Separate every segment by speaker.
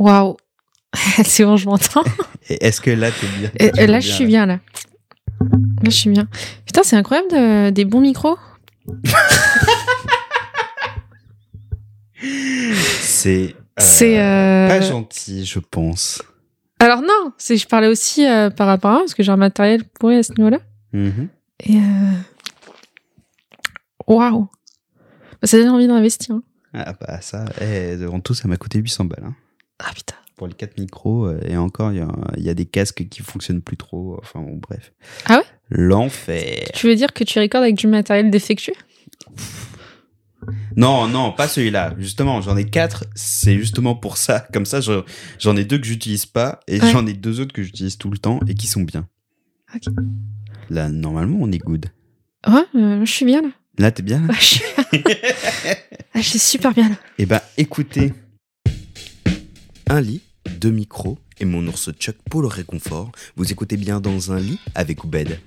Speaker 1: Waouh. C'est bon, je m'entends.
Speaker 2: Et est-ce que là, t'es bien?
Speaker 1: Et- et là, je suis bien, là. Là, je suis bien. Putain, c'est incroyable de- des bons micros.
Speaker 2: C'est. euh,
Speaker 1: C'est. euh,
Speaker 2: Pas gentil, je pense.
Speaker 1: Alors, non, c'est je parlais aussi euh, par rapport à parce que j'ai un matériel pourri à ce niveau-là.
Speaker 2: Mhm.
Speaker 1: Et. Waouh. Bah, Ça donne envie d'investir. hein.
Speaker 2: Ah bah ça, eh, devant tout, ça m'a coûté 800 balles. hein.
Speaker 1: Ah putain.
Speaker 2: Pour les 4 micros, euh, et encore, il y, a- il y a des casques qui fonctionnent plus trop. Enfin bon, bref.
Speaker 1: Ah ouais?
Speaker 2: L'enfer.
Speaker 1: Tu veux dire que tu recordes avec du matériel défectueux?
Speaker 2: Non, non, pas celui-là. Justement, j'en ai 4. C'est justement pour ça. Comme ça, je- j'en ai deux que j'utilise pas, et
Speaker 1: Ouais.
Speaker 2: j'en ai deux autres que j'utilise tout le temps et qui sont bien.
Speaker 1: Ok.
Speaker 2: Là, normalement, on est good.
Speaker 1: Ouais, euh, je suis bien là.
Speaker 2: Là, t'es bien là?
Speaker 1: Je suis, ah, je suis super bien là.
Speaker 2: Eh ben, écoutez. Un lit, deux micros et mon ours Chuck pour le réconfort. Vous écoutez bien dans un lit avec Oubed.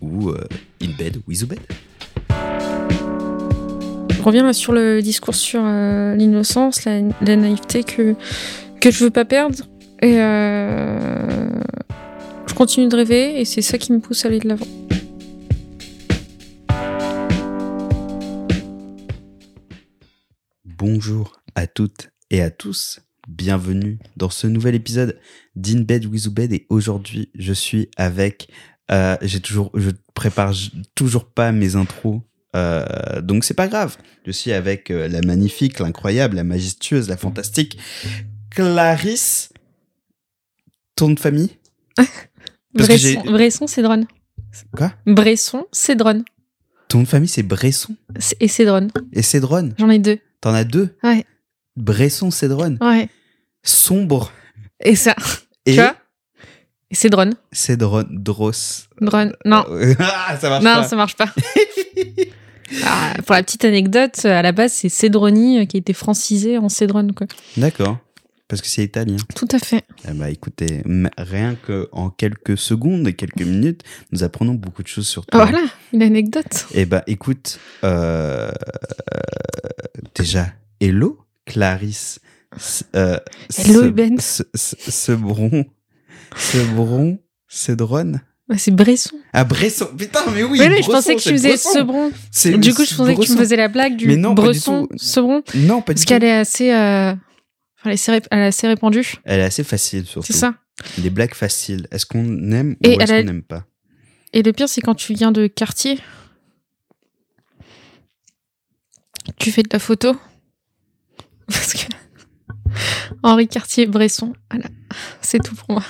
Speaker 2: Ou euh, in bed with Oubed.
Speaker 1: Je reviens sur le discours sur euh, l'innocence, la, la naïveté que, que je veux pas perdre. Et euh, je continue de rêver et c'est ça qui me pousse à aller de l'avant.
Speaker 2: Bonjour à toutes et à tous. Bienvenue dans ce nouvel épisode d'In Bed with Oubed. Et aujourd'hui, je suis avec. euh, J'ai toujours. Je prépare toujours pas mes intros. euh, donc c'est pas grave. Je suis avec euh, la magnifique, l'incroyable, la majestueuse, la fantastique Clarisse. Ton de famille?
Speaker 1: Bresson, Bresson, Cédron.
Speaker 2: Quoi?
Speaker 1: Bresson, Cédron.
Speaker 2: Ton de famille c'est Bresson?
Speaker 1: Et Cédron.
Speaker 2: et Cédronne.
Speaker 1: J'en ai deux.
Speaker 2: T'en as deux?
Speaker 1: Ouais.
Speaker 2: Bresson, Cédronne.
Speaker 1: Ouais.
Speaker 2: Sombre.
Speaker 1: Et ça,
Speaker 2: Et
Speaker 1: tu vois
Speaker 2: Dross.
Speaker 1: Dron. Non.
Speaker 2: Ah, ça marche
Speaker 1: Non,
Speaker 2: pas.
Speaker 1: ça marche pas. Ah, pour la petite anecdote, à la base, c'est Cédroni euh, qui a été francisé en Cédron.
Speaker 2: D'accord. Parce que c'est italien.
Speaker 1: Tout à fait.
Speaker 2: Bah écoutez, rien que en quelques secondes et quelques minutes, nous apprenons beaucoup de choses sur toi.
Speaker 1: Voilà, une anecdote.
Speaker 2: Eh bah écoute, euh, euh, déjà, hello Clarisse. Euh,
Speaker 1: Hello,
Speaker 2: ce-
Speaker 1: Ben.
Speaker 2: Ce, ce, ce bron, ce bron, Cédronne.
Speaker 1: Ouais, C'est Bresson.
Speaker 2: Ah Bresson, putain mais oui.
Speaker 1: Oui, je
Speaker 2: Bresson,
Speaker 1: pensais que tu faisais
Speaker 2: Bresson.
Speaker 1: Sebron. Du coup, je pensais que tu me
Speaker 2: Bresson.
Speaker 1: faisais la blague du
Speaker 2: Mais non, du
Speaker 1: Bresson,
Speaker 2: tout.
Speaker 1: Sebron.
Speaker 2: Non, pas du
Speaker 1: Parce qu'elle est assez. euh, elle, est assez rép- elle est assez répandue.
Speaker 2: Elle est assez facile surtout.
Speaker 1: C'est ça.
Speaker 2: Des blagues faciles. Est-ce qu'on aime
Speaker 1: Et
Speaker 2: ou est-ce
Speaker 1: a-
Speaker 2: qu'on n'aime pas?
Speaker 1: Et le pire, c'est quand tu viens de quartier. Tu fais de la photo. Parce que. Henri Cartier, Bresson. Voilà. C'est tout pour moi.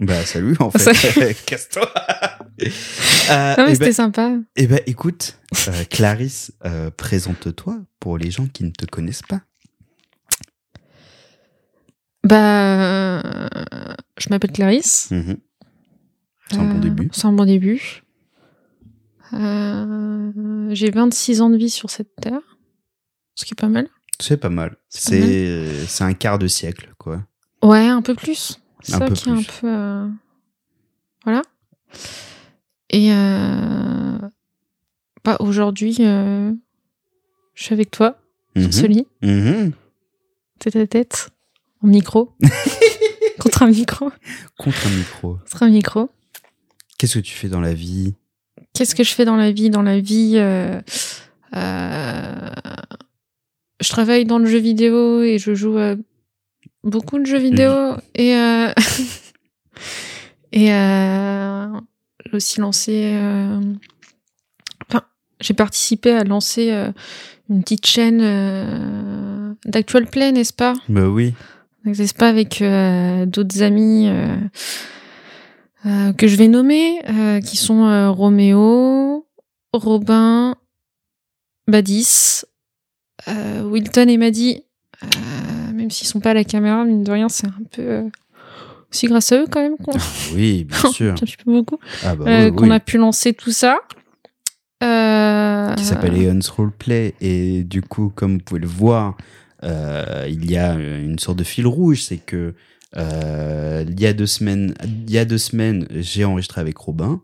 Speaker 2: Bah salut en fait. Casse-toi. Euh,
Speaker 1: Non, mais
Speaker 2: eh
Speaker 1: c'était
Speaker 2: ben,
Speaker 1: sympa.
Speaker 2: eh ben, écoute, euh, Clarisse, euh, présente-toi pour les gens qui ne te connaissent pas.
Speaker 1: Bah. euh, Je m'appelle Clarisse.
Speaker 2: Mhm. C'est un bon
Speaker 1: Euh,
Speaker 2: début.
Speaker 1: C'est un bon début. Euh, J'ai 26 ans de vie sur cette terre. Ce qui est pas mal.
Speaker 2: C'est pas mal.
Speaker 1: C'est
Speaker 2: un quart de siècle quoi.
Speaker 1: Ouais, un peu plus. C'est ça
Speaker 2: peu
Speaker 1: qui est un peu. euh, Voilà. Et. Euh... Bah, aujourd'hui, euh, je suis avec toi, sur ce
Speaker 2: Mhm.
Speaker 1: lit,
Speaker 2: Mhm.
Speaker 1: tête à tête, en micro. Contre un micro.
Speaker 2: Contre un micro.
Speaker 1: Contre un micro.
Speaker 2: Qu'est-ce que tu fais dans la vie?
Speaker 1: Qu'est-ce que je fais dans la vie? Dans la vie, euh, je travaille dans le jeu vidéo et je joue à beaucoup de jeux vidéo et euh, et euh, j'ai aussi lancé. euh, Enfin, j'ai participé à lancer euh, une petite chaîne euh, d'actual play, n'est-ce pas?
Speaker 2: Bah oui.
Speaker 1: N'est-ce pas avec euh, d'autres amis euh, euh, que je vais nommer, euh, qui sont euh, Roméo, Robin, Badis, euh, Wilton et Maddy. Euh, même s'ils sont pas à la caméra, mine de rien, c'est un peu euh, aussi grâce à eux quand même qu'on
Speaker 2: Oui, bien sûr.
Speaker 1: un petit peu beaucoup
Speaker 2: Ah bah
Speaker 1: euh,
Speaker 2: oui,
Speaker 1: qu'on
Speaker 2: oui.
Speaker 1: a pu lancer tout ça. Euh,
Speaker 2: qui s'appelle Eon's Roleplay. Et du coup, comme vous pouvez le voir, euh, il y a une sorte de fil rouge. C'est que euh, il y a deux semaines, il y a deux semaines, j'ai enregistré avec Robin.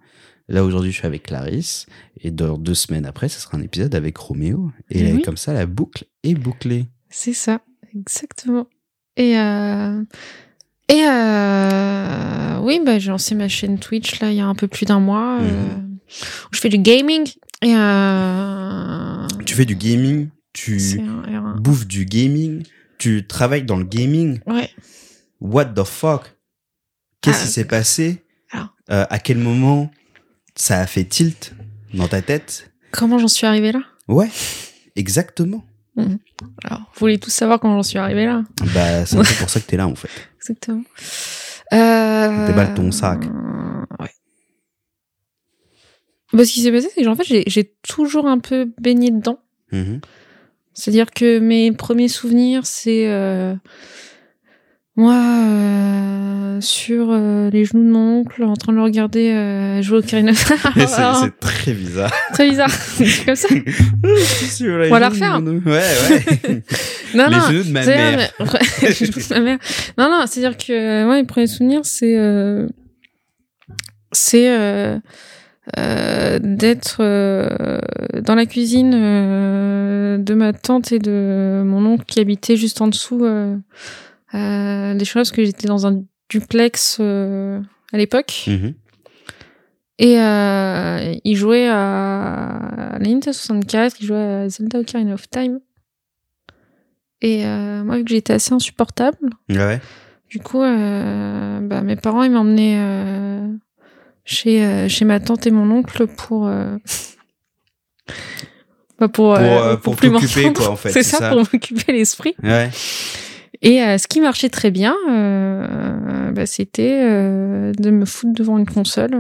Speaker 2: Là aujourd'hui, je suis avec Clarisse. Et dans deux semaines après, ce sera un épisode avec Roméo. Et
Speaker 1: Eh oui.
Speaker 2: comme ça, la boucle est bouclée.
Speaker 1: C'est ça, exactement. Et, euh, et euh, oui, bah, j'ai lancé ma chaîne Twitch là il y a un peu plus d'un mois.
Speaker 2: Mhm.
Speaker 1: euh, où je fais du gaming. Et euh,
Speaker 2: Tu fais du gaming, tu
Speaker 1: un-
Speaker 2: bouffes du gaming, tu travailles dans le gaming.
Speaker 1: Ouais.
Speaker 2: What the fuck? Qu'est-ce
Speaker 1: Ah,
Speaker 2: qui s'est passé?
Speaker 1: alors.
Speaker 2: À quel moment ça a fait tilt dans ta tête
Speaker 1: Comment j'en suis arrivée là?
Speaker 2: Ouais, exactement.
Speaker 1: Alors, vous voulez tous savoir comment j'en suis arrivée là?
Speaker 2: Bah, c'est un peu pour ça que t'es là en fait.
Speaker 1: Exactement. Euh...
Speaker 2: Déballe ton sac.
Speaker 1: Ouais. Bah, ce qui s'est passé, c'est que en fait, j'ai- j'ai toujours un peu baigné dedans.
Speaker 2: Mhm.
Speaker 1: C'est-à-dire que mes premiers souvenirs, c'est euh, moi euh, sur euh, les genoux de mon oncle en train de le regarder euh, jouer au.
Speaker 2: Et c'est très bizarre.
Speaker 1: très bizarre. C'est comme ça.
Speaker 2: On
Speaker 1: va la refaire.
Speaker 2: Ouais, ouais.
Speaker 1: Non,
Speaker 2: les
Speaker 1: non.
Speaker 2: genoux de ma mère.
Speaker 1: les ma mère. Non, non, c'est-à-dire que ouais, mes premiers souvenirs, c'est euh, c'est euh, euh, d'être euh, dans la cuisine euh, de ma tante et de mon oncle qui habitait juste en dessous euh, euh, des choses, parce que j'étais dans un duplex euh, à l'époque.
Speaker 2: Mhm.
Speaker 1: Et euh, il jouait à, à la Nintendo 64, il jouait à Zelda Ocarina of Time. Et euh, moi, vu que j'étais assez insupportable,
Speaker 2: Ouais.
Speaker 1: du coup, euh, bah, mes parents, ils m'emmenaient chez, chez ma tante et mon oncle pour... bah, pour,
Speaker 2: Pour, pour
Speaker 1: plus m'entendre.
Speaker 2: quoi, en fait,
Speaker 1: C'est
Speaker 2: c'est
Speaker 1: ça,
Speaker 2: ça.
Speaker 1: pour m'occuper l'esprit.
Speaker 2: Ouais.
Speaker 1: Et euh, ce qui marchait très bien, euh, bah, c'était euh, de me foutre devant une console,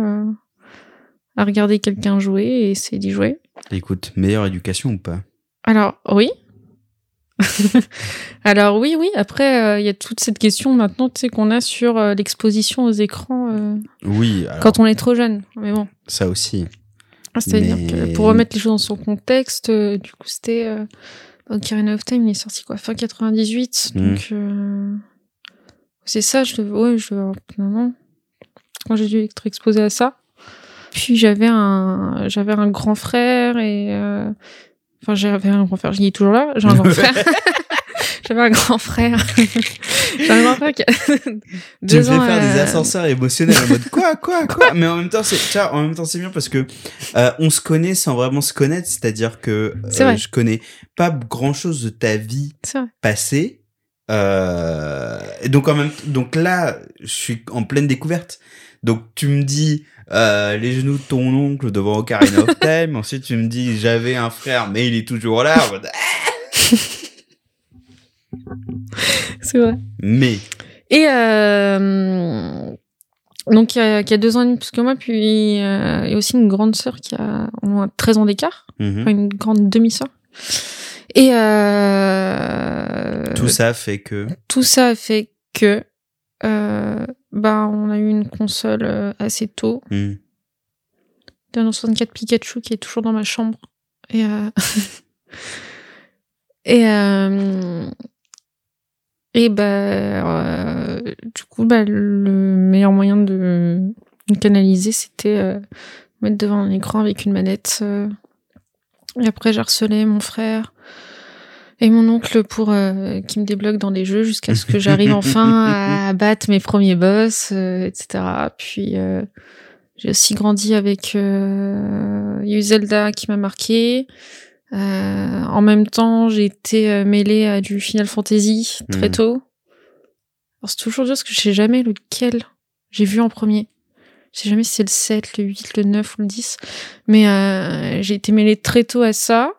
Speaker 1: à regarder quelqu'un jouer et essayer d'y jouer.
Speaker 2: Écoute, meilleure éducation ou pas?
Speaker 1: Alors, oui. Alors oui, oui. Après, il y a toute cette question maintenant, tu sais, qu'on a sur l'exposition aux écrans
Speaker 2: Oui, alors,
Speaker 1: quand on est trop jeune. Mais bon,
Speaker 2: ça aussi.
Speaker 1: Ah, c'est-à-dire
Speaker 2: Mais-
Speaker 1: que pour remettre les choses dans son contexte, du coup, c'était Ocarina of Time, il est sorti quoi, fin 98.
Speaker 2: Mm.
Speaker 1: Donc euh, c'est ça. Je devais, ouais, je devais an quand j'ai dû être exposée à ça. Puis j'avais un, j'avais un grand frère et euh, enfin j'avais un grand frère. Je dis toujours là. J'ai un grand frère. j'avais un grand frère. J'ai un grand frère qui a
Speaker 2: Tu me fais faire des
Speaker 1: euh,
Speaker 2: ascenseurs émotionnels en mode quoi, quoi, quoi? Mais en même temps, c'est, en même temps, c'est bien parce que euh, on se connaît sans vraiment se connaître. C'est-à-dire que euh, je connais pas grand chose de ta vie passée. Donc en même, donc là, je suis en pleine découverte. Donc tu me dis euh, les genoux de ton oncle devant Ocarina of Time. Ensuite tu me dis j'avais un frère mais il est toujours là.
Speaker 1: C'est vrai.
Speaker 2: Mais
Speaker 1: Et euh, donc, il y, a, deux ans et demi plus que moi, puis euh, il y a aussi une grande sœur qui a au moins 13 ans d'écart,
Speaker 2: mhm.
Speaker 1: une grande demi-sœur. Et euh,
Speaker 2: tout ça fait que
Speaker 1: tout ça fait que euh, bah, on a eu une console euh, assez tôt.
Speaker 2: hmm,
Speaker 1: d'un 64 Pikachu qui est toujours dans ma chambre. Et, euh... et, euh... et bah, du coup, bah, le meilleur moyen de de canaliser, c'était mettre devant un écran avec une manette. Et après, j'ai harcelé mon frère et mon oncle pour euh, qui me débloque dans les jeux jusqu'à ce que j'arrive enfin à battre mes premiers boss, euh, etc. Puis euh, j'ai aussi grandi avec euh, eu Zelda qui m'a marqué. Euh, en même temps, j'ai été euh, mêlée à du Final Fantasy très
Speaker 2: Mhm.
Speaker 1: tôt. Alors c'est toujours dur parce que je sais jamais lequel j'ai vu en premier. Je sais jamais si c'est le 7, le 8, le 9 ou le 10. Mais euh, j'ai été mêlée très tôt à ça.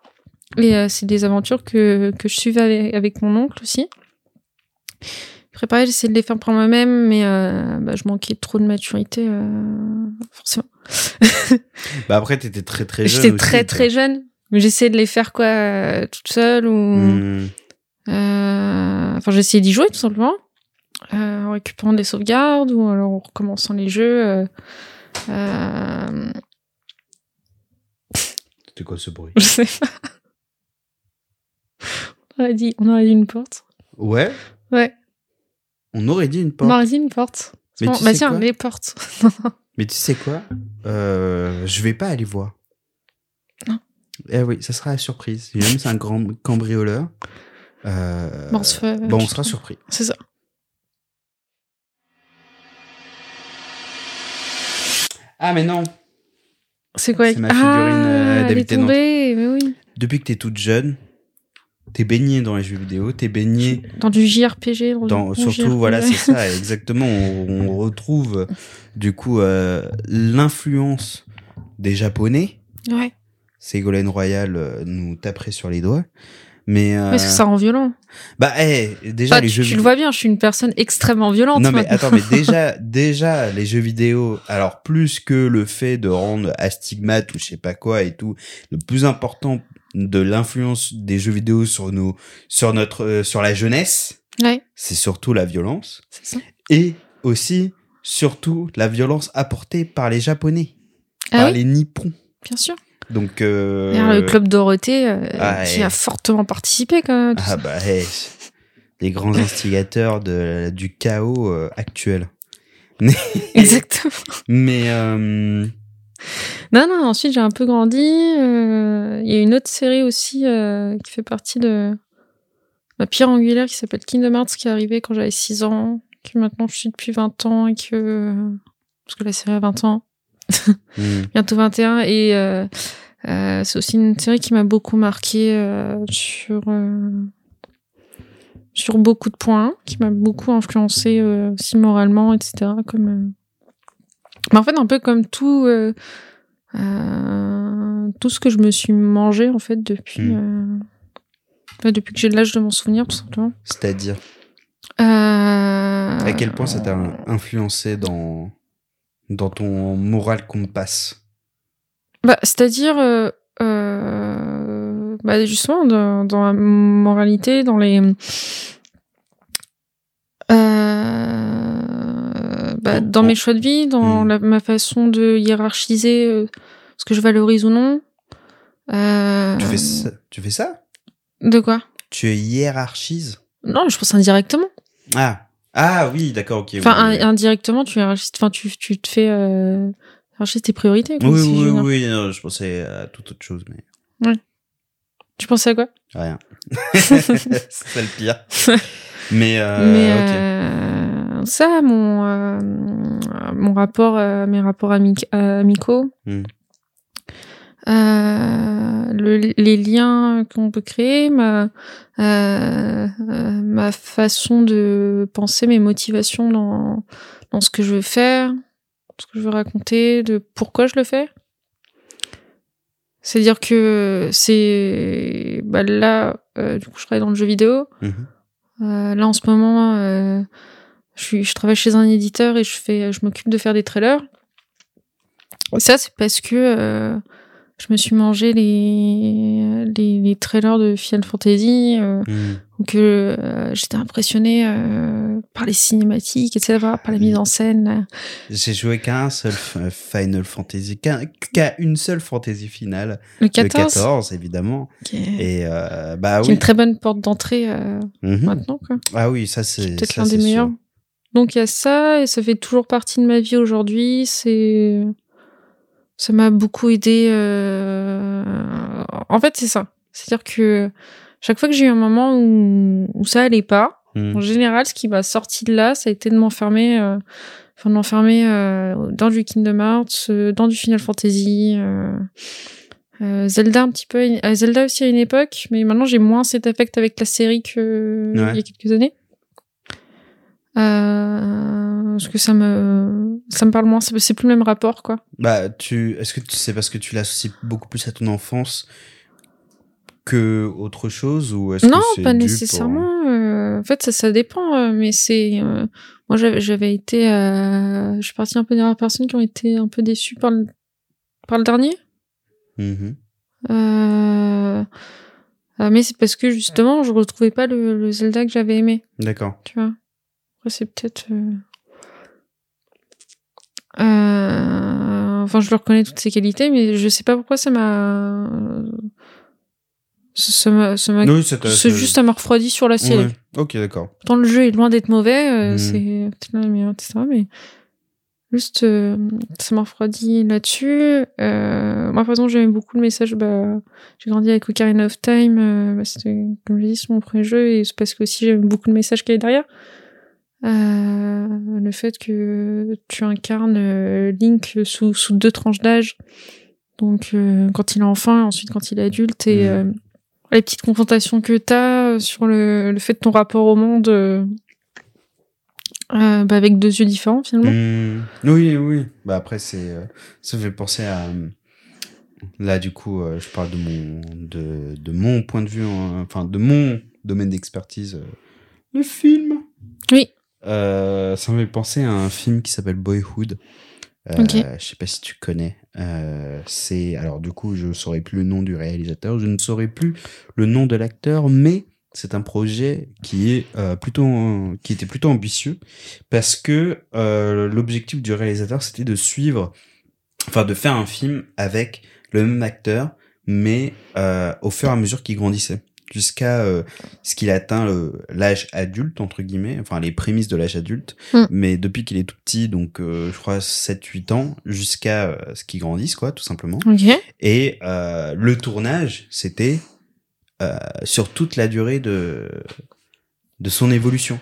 Speaker 1: Et euh, c'est des aventures que, que je suivais avec, avec mon oncle aussi. Préparé, j'essayais de les faire par moi-même, mais euh, bah, je manquais trop de maturité, euh, forcément.
Speaker 2: bah après t'étais très très jeune.
Speaker 1: J'étais très très jeune, mais j'essayais de les faire quoi, toute seule ou. Euh, Enfin, j'essayais d'y jouer tout simplement, en récupérant des sauvegardes ou alors en recommençant les jeux.
Speaker 2: C'était quoi ce bruit?
Speaker 1: je sais pas. On aurait dit, on aurait dit une porte.
Speaker 2: Ouais.
Speaker 1: Ouais.
Speaker 2: On aurait dit une porte.
Speaker 1: On aurait dit une porte.
Speaker 2: Mais
Speaker 1: bon,
Speaker 2: tu
Speaker 1: bah
Speaker 2: sais
Speaker 1: tiens,
Speaker 2: quoi
Speaker 1: les portes.
Speaker 2: Mais tu sais quoi? Euh, Je vais pas aller voir.
Speaker 1: Non.
Speaker 2: Eh oui, ça sera la surprise. Même c'est un grand cambrioleur. Euh,
Speaker 1: bon, on,
Speaker 2: sera surpris.
Speaker 1: C'est ça.
Speaker 2: Ah, mais non
Speaker 1: C'est quoi?
Speaker 2: C'est ma figurine euh,
Speaker 1: ah, mais oui.
Speaker 2: Depuis que t'es toute jeune, t'es baigné dans les jeux vidéo, t'es baigné
Speaker 1: Dans du JRPG. Dans,
Speaker 2: surtout,
Speaker 1: JRPG.
Speaker 2: voilà, c'est ça, exactement. On, on retrouve, du coup, euh, l'influence des Japonais.
Speaker 1: Ouais.
Speaker 2: Ségolène Royal euh, nous taperait sur les doigts. Mais, euh,
Speaker 1: Parce que ça rend violent.
Speaker 2: bah, eh, déjà,
Speaker 1: Enfin,
Speaker 2: les
Speaker 1: tu,
Speaker 2: jeux
Speaker 1: tu
Speaker 2: vidéo.
Speaker 1: le vois bien, je suis une personne extrêmement violente.
Speaker 2: Non mais
Speaker 1: maintenant.
Speaker 2: attends mais déjà déjà les jeux vidéo alors plus que le fait de rendre astigmate ou je sais pas quoi et tout le plus important de l'influence des jeux vidéo sur nos sur notre euh, sur la jeunesse.
Speaker 1: Ouais,
Speaker 2: c'est surtout la violence.
Speaker 1: C'est ça.
Speaker 2: et aussi surtout la violence apportée par les japonais.
Speaker 1: Ah
Speaker 2: par
Speaker 1: oui,
Speaker 2: les nippons.
Speaker 1: Bien sûr.
Speaker 2: donc euh,
Speaker 1: Le club Dorothée, euh,
Speaker 2: ah,
Speaker 1: qui a fortement participé quand même.
Speaker 2: ah bah hey, les grands instigateurs de du chaos actuel.
Speaker 1: Exactement.
Speaker 2: mais
Speaker 1: Non, non, ensuite j'ai un peu grandi. euh, Il y a une autre série aussi euh, qui fait partie de ma pierre angulaire qui s'appelle Kingdom Hearts qui est arrivée quand j'avais 6 ans, que maintenant je suis depuis 20 ans et que. Parce que la série a 20 ans,
Speaker 2: hmm.
Speaker 1: bientôt 21. Et euh, euh, c'est aussi une série qui m'a beaucoup marqué euh, sur. sur beaucoup de points, qui m'a beaucoup influencé aussi moralement, etc. Comme, mais en fait, un peu comme tout, euh, euh, tout ce que je me suis mangé en fait depuis,
Speaker 2: Mm.
Speaker 1: euh, depuis que j'ai l'âge de m'en souvenir, tout simplement.
Speaker 2: c'est-à-dire? À quel point ça t'a influencé dans, dans ton moral compass
Speaker 1: Bah, c'est-à-dire, bah, justement, dans, dans la moralité, dans les. Bah, dans mes choix de vie, dans
Speaker 2: Hmm.
Speaker 1: la- ma façon de hiérarchiser euh, ce que je valorise ou non. Euh,
Speaker 2: tu, fais ça, tu fais ça?
Speaker 1: De quoi?
Speaker 2: Tu hiérarchises
Speaker 1: Non, je pense indirectement.
Speaker 2: Ah Ah oui, d'accord, ok.
Speaker 1: Enfin,
Speaker 2: oui,
Speaker 1: indirectement, tu hiérarchises. Enfin, tu, tu te fais euh, hiérarchiser tes priorités. quoi,
Speaker 2: oui,
Speaker 1: si
Speaker 2: oui, oui, non, je pensais à toute autre chose, mais
Speaker 1: Tu pensais à quoi?
Speaker 2: Rien. c'est le pire. Mais, euh,
Speaker 1: Mais. Ça, mon, euh, mon rapport, euh, mes rapports amic- euh, amicaux,
Speaker 2: Hmm.
Speaker 1: le- les liens qu'on peut créer, ma, ma façon de penser, mes motivations dans, dans ce que je veux faire, ce que je veux raconter, de pourquoi je le fais. C'est-à-dire que c'est bah là, euh, du coup, je travaille dans le jeu vidéo.
Speaker 2: Mhm.
Speaker 1: Euh, là en ce moment, euh, je, suis, je travaille chez un éditeur et je fais, je m'occupe de faire des trailers. Et ça, c'est parce que euh, je me suis mangé les, les, les trailers de Final Fantasy, euh,
Speaker 2: Mhm.
Speaker 1: donc euh, j'étais impressionnée euh, par les cinématiques, etc., par la mise en scène.
Speaker 2: J'ai joué qu'à un seul f- Final Fantasy, qu'à une seule fantasy finale,
Speaker 1: Le
Speaker 2: le
Speaker 1: 14,
Speaker 2: 14 évidemment.
Speaker 1: qui est,
Speaker 2: Et euh, bah
Speaker 1: qui est une
Speaker 2: oui.
Speaker 1: très bonne porte d'entrée euh,
Speaker 2: Mhm.
Speaker 1: maintenant. Quoi.
Speaker 2: Ah oui, ça c'est
Speaker 1: peut-être l'un des
Speaker 2: c'est sûr.
Speaker 1: Donc il y a ça, et ça fait toujours partie de ma vie aujourd'hui. C'est, ça m'a beaucoup aidé. euh, En fait, c'est ça. C'est-à-dire que chaque fois que j'ai eu un moment où, où ça allait pas,
Speaker 2: Mhm.
Speaker 1: en général, ce qui m'a sorti de là, ça a été de m'enfermer, euh, enfin de m'enfermer euh, dans du Kingdom Hearts, dans du Final Fantasy. Zelda un petit peu, Zelda aussi à une époque, mais maintenant j'ai moins cet affect avec la série que
Speaker 2: Ouais.
Speaker 1: il y a quelques années. Euh, parce que ça me, ça me parle moins, c'est c'est plus le même rapport, quoi.
Speaker 2: Bah, tu, est-ce que tu- c'est parce que tu l'associes beaucoup plus à ton enfance que autre chose ou est-ce
Speaker 1: Non,
Speaker 2: que c'est
Speaker 1: pas
Speaker 2: pour-
Speaker 1: nécessairement. euh, en fait, ça, ça dépend, euh, mais c'est, euh, moi, j'avais, été, euh, je suis partie un peu des personnes qui ont été un peu déçues par le, par le dernier. Euh, mais c'est parce que justement, je retrouvais pas le, le Zelda que j'avais aimé.
Speaker 2: D'accord.
Speaker 1: tu vois. Après, c'est peut-être. euh, euh, Enfin, je le reconnais toutes ses qualités, mais je sais pas pourquoi ça m'a. Ça m'a. ça m'a-
Speaker 2: Oui, c'est
Speaker 1: C'est juste, ça m'a refroidi sur la série.
Speaker 2: Ouais. Ok, d'accord.
Speaker 1: Pourtant, le jeu est loin d'être mauvais, euh,
Speaker 2: Mhm.
Speaker 1: c'est etc. Mais juste, euh, ça m'a refroidi là-dessus. Moi, par exemple, j'aimais beaucoup le message. Bah, j'ai grandi avec Ocarina of Time. bah, c'était, comme je dis, c'est mon premier jeu. Et c'est parce que aussi, j'aime beaucoup le message qu'il y a derrière. Euh, le fait que tu incarnes euh, Link sous, sous deux tranches d'âge. Donc, euh, quand il est enfant et ensuite quand il est adulte. Et
Speaker 2: Mm.
Speaker 1: euh, les petites confrontations que tu as sur le, le fait de ton rapport au monde bah, avec deux yeux différents, finalement.
Speaker 2: Hmm, Oui, oui. Bah après, c'est ça fait penser à là du coup, je parle de mon de, de mon point de vue, en- enfin de mon domaine d'expertise, le film.
Speaker 1: Oui.
Speaker 2: Euh, ça me fait penser à un film qui s'appelle Boyhood. Euh,
Speaker 1: Ok.
Speaker 2: Je sais pas si tu connais. Euh, c'est alors du coup, je saurais plus le nom du réalisateur, je ne saurais plus le nom de l'acteur, mais c'est un projet qui est euh, plutôt qui était plutôt ambitieux parce que l'objectif du réalisateur c'était de suivre, enfin de faire un film avec le même acteur, mais au fur et à mesure qu'il grandissait jusqu'à euh, ce qu'il atteint l'âge adulte entre guillemets enfin les prémices de l'âge adulte
Speaker 1: Mm.
Speaker 2: mais depuis qu'il est tout petit donc euh, je crois 7 8 ans jusqu'à euh, ce qu'il grandisse quoi tout simplement
Speaker 1: Ok.
Speaker 2: et euh, le tournage, c'était euh, sur toute la durée de, de son évolution.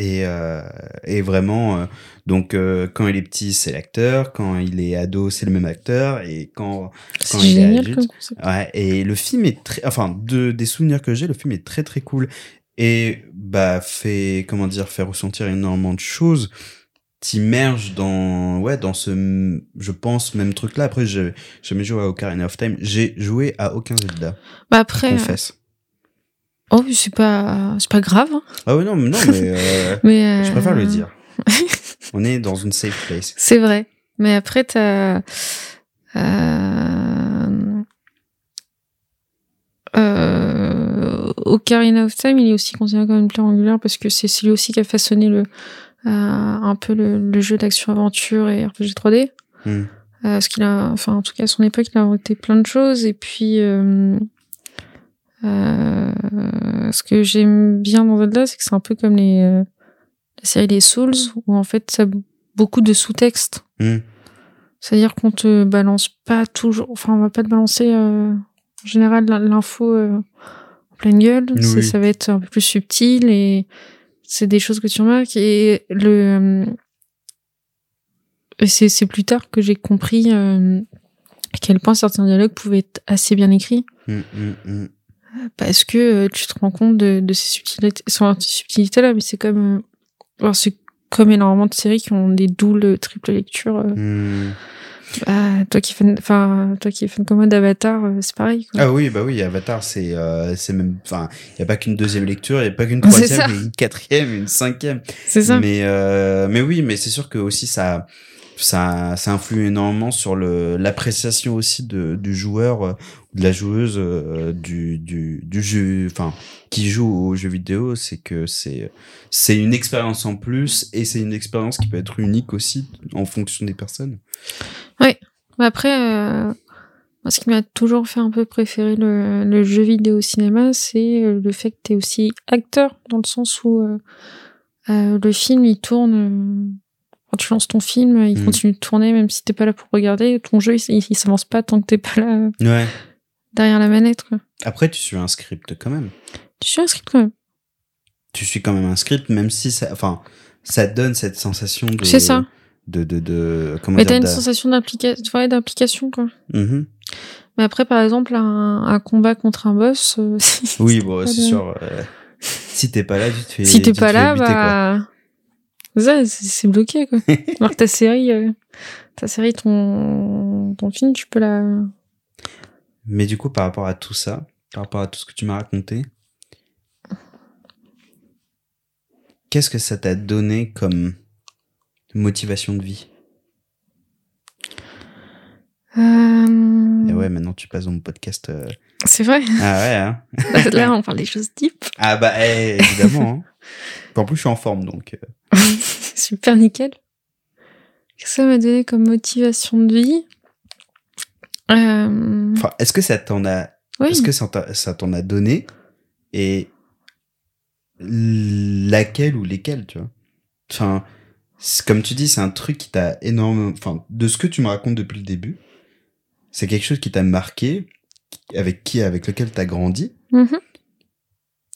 Speaker 2: Et, euh, et vraiment, euh, donc euh, quand il est petit, c'est l'acteur, quand il est ado, c'est le même acteur, et quand
Speaker 1: C'est
Speaker 2: il est adulte. Ouais, et le film est très, enfin, de, des souvenirs que j'ai, le film est très très cool et bah fait, comment dire, fait ressentir énormément de choses. T'immerges dans, ouais, dans ce, je pense, même truc là. Après, j'ai jamais joué à Ocarina of Time. J'ai joué à aucun Zelda.
Speaker 1: Bah
Speaker 2: Je
Speaker 1: après,
Speaker 2: confesse.
Speaker 1: Oh, c'est pas, c'est pas grave. hein.
Speaker 2: Ah ouais, non, mais non, mais euh,
Speaker 1: Mais
Speaker 2: je préfère le
Speaker 1: euh,
Speaker 2: dire. On est dans une safe place.
Speaker 1: C'est vrai. Mais après, t'as. Euh... Euh... Ocarina of Time, il est aussi considéré comme une pierre angulaire parce que c'est c'est lui aussi qui a façonné le, euh, un peu le, le jeu d'action-aventure et RPG 3D.
Speaker 2: Hmm.
Speaker 1: Euh, parce qu'il a, enfin, en tout cas, à son époque, il a inventé plein de choses. Et puis, euh, ce que j'aime bien dans Zelda, c'est que c'est un peu comme les, euh, la série des Souls, où en fait, ça a beaucoup de sous-textes.
Speaker 2: Hmm.
Speaker 1: C'est-à-dire qu'on te balance pas toujours, enfin, on va pas te balancer, euh, en général, l'in- l'info euh, en pleine gueule.
Speaker 2: Oui.
Speaker 1: Ça va être un peu plus subtil et c'est des choses que tu remarques. Et le, c'est plus tard que j'ai compris à quel point certains dialogues pouvaient être assez bien écrits
Speaker 2: Hmm, hmm, hmm.
Speaker 1: Parce que euh, tu te rends compte de, de ces subtilités, enfin, subtilités là, mais c'est comme, euh, alors, c'est comme énormément de séries qui ont des doubles, triples lectures. euh, bah, toi qui fais, enfin, toi qui es fan comme moi d'Avatar, euh, c'est pareil. Quoi.
Speaker 2: Ah oui, bah oui, Avatar, c'est euh, c'est même, enfin, il y a pas qu'une deuxième lecture, il y a pas qu'une troisième, une quatrième, une cinquième.
Speaker 1: c'est ça.
Speaker 2: Mais euh, mais oui, mais c'est sûr que aussi ça ça ça influe énormément sur l'appréciation aussi de du joueur euh, de la joueuse euh, du du du jeu enfin qui joue aux jeux vidéo, c'est que c'est une expérience en plus et c'est une expérience qui peut être unique aussi en fonction des personnes.
Speaker 1: Mais après, euh, ce qui m'a toujours fait un peu préférer le, jeu vidéo au cinéma, c'est euh, le fait que tu es aussi acteur, dans le sens où le film, il tourne. Quand tu lances ton film, il
Speaker 2: Mhm.
Speaker 1: continue de tourner, même si t'es pas là pour regarder. Ton jeu, il, il s'avance pas tant que t'es pas là euh,
Speaker 2: Ouais.
Speaker 1: derrière la manette. Quoi.
Speaker 2: Après, tu suis un script quand même.
Speaker 1: Tu suis un script quand même.
Speaker 2: Tu suis quand même un script, même si ça, enfin, ça donne cette sensation de.
Speaker 1: C'est ça.
Speaker 2: De de de comment
Speaker 1: Mais t'as une sensation d'implication, ouais, d'implication, quoi.
Speaker 2: Mhm.
Speaker 1: Mais après, par exemple, un, un combat contre un boss, euh,
Speaker 2: Oui, bon, c'est sûr. euh, si t'es pas là, tu te fais.
Speaker 1: si t'es
Speaker 2: te
Speaker 1: pas là,
Speaker 2: buter,
Speaker 1: bah. Ça, c'est bloqué, quoi. Alors que ta série, euh, ta série, ton, ton film, tu peux la.
Speaker 2: Mais du coup, par rapport à tout ça, par rapport à tout ce que tu m'as raconté, qu'est-ce que ça t'a donné comme motivation de vie?
Speaker 1: Euh,
Speaker 2: Et ouais, maintenant tu passes dans mon podcast. euh,
Speaker 1: C'est vrai.
Speaker 2: Ah ouais, hein
Speaker 1: Là, on parle des choses deep.
Speaker 2: Ah bah, eh, évidemment. hein. En plus, je suis en forme, donc.
Speaker 1: Super nickel. Qu'est-ce que ça m'a donné comme motivation de vie? Euh...
Speaker 2: Enfin, est-ce que ça t'en a
Speaker 1: Oui.
Speaker 2: Est-ce que ça t'en a donné? Et laquelle ou lesquelles, tu vois? Enfin, comme tu dis, c'est un truc qui t'a énormément... Enfin, de ce que tu me racontes depuis le début, c'est quelque chose qui t'a marqué, avec qui, avec lequel t'as grandi,
Speaker 1: Mhm.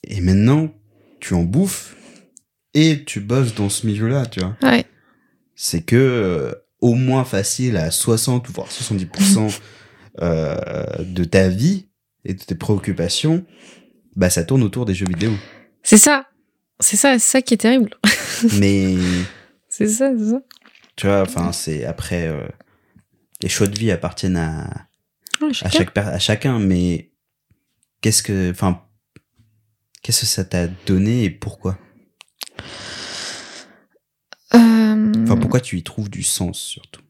Speaker 2: et maintenant, tu en bouffes, et tu bosses dans ce milieu-là, tu vois.
Speaker 1: Ouais.
Speaker 2: C'est que euh, au moins facile à 60 voire 70% euh, de ta vie et de tes préoccupations, bah ça tourne autour des jeux vidéo.
Speaker 1: C'est ça. C'est ça, c'est ça qui est terrible.
Speaker 2: Mais
Speaker 1: C'est ça, c'est ça.
Speaker 2: tu vois, enfin c'est après euh, les choix de vie appartiennent à
Speaker 1: Ouais,
Speaker 2: à
Speaker 1: chacun.
Speaker 2: chaque per- à chacun, mais qu'est-ce que enfin qu'est-ce que ça t'a donné et pourquoi?
Speaker 1: Euh,
Speaker 2: Enfin pourquoi tu y trouves du sens surtout?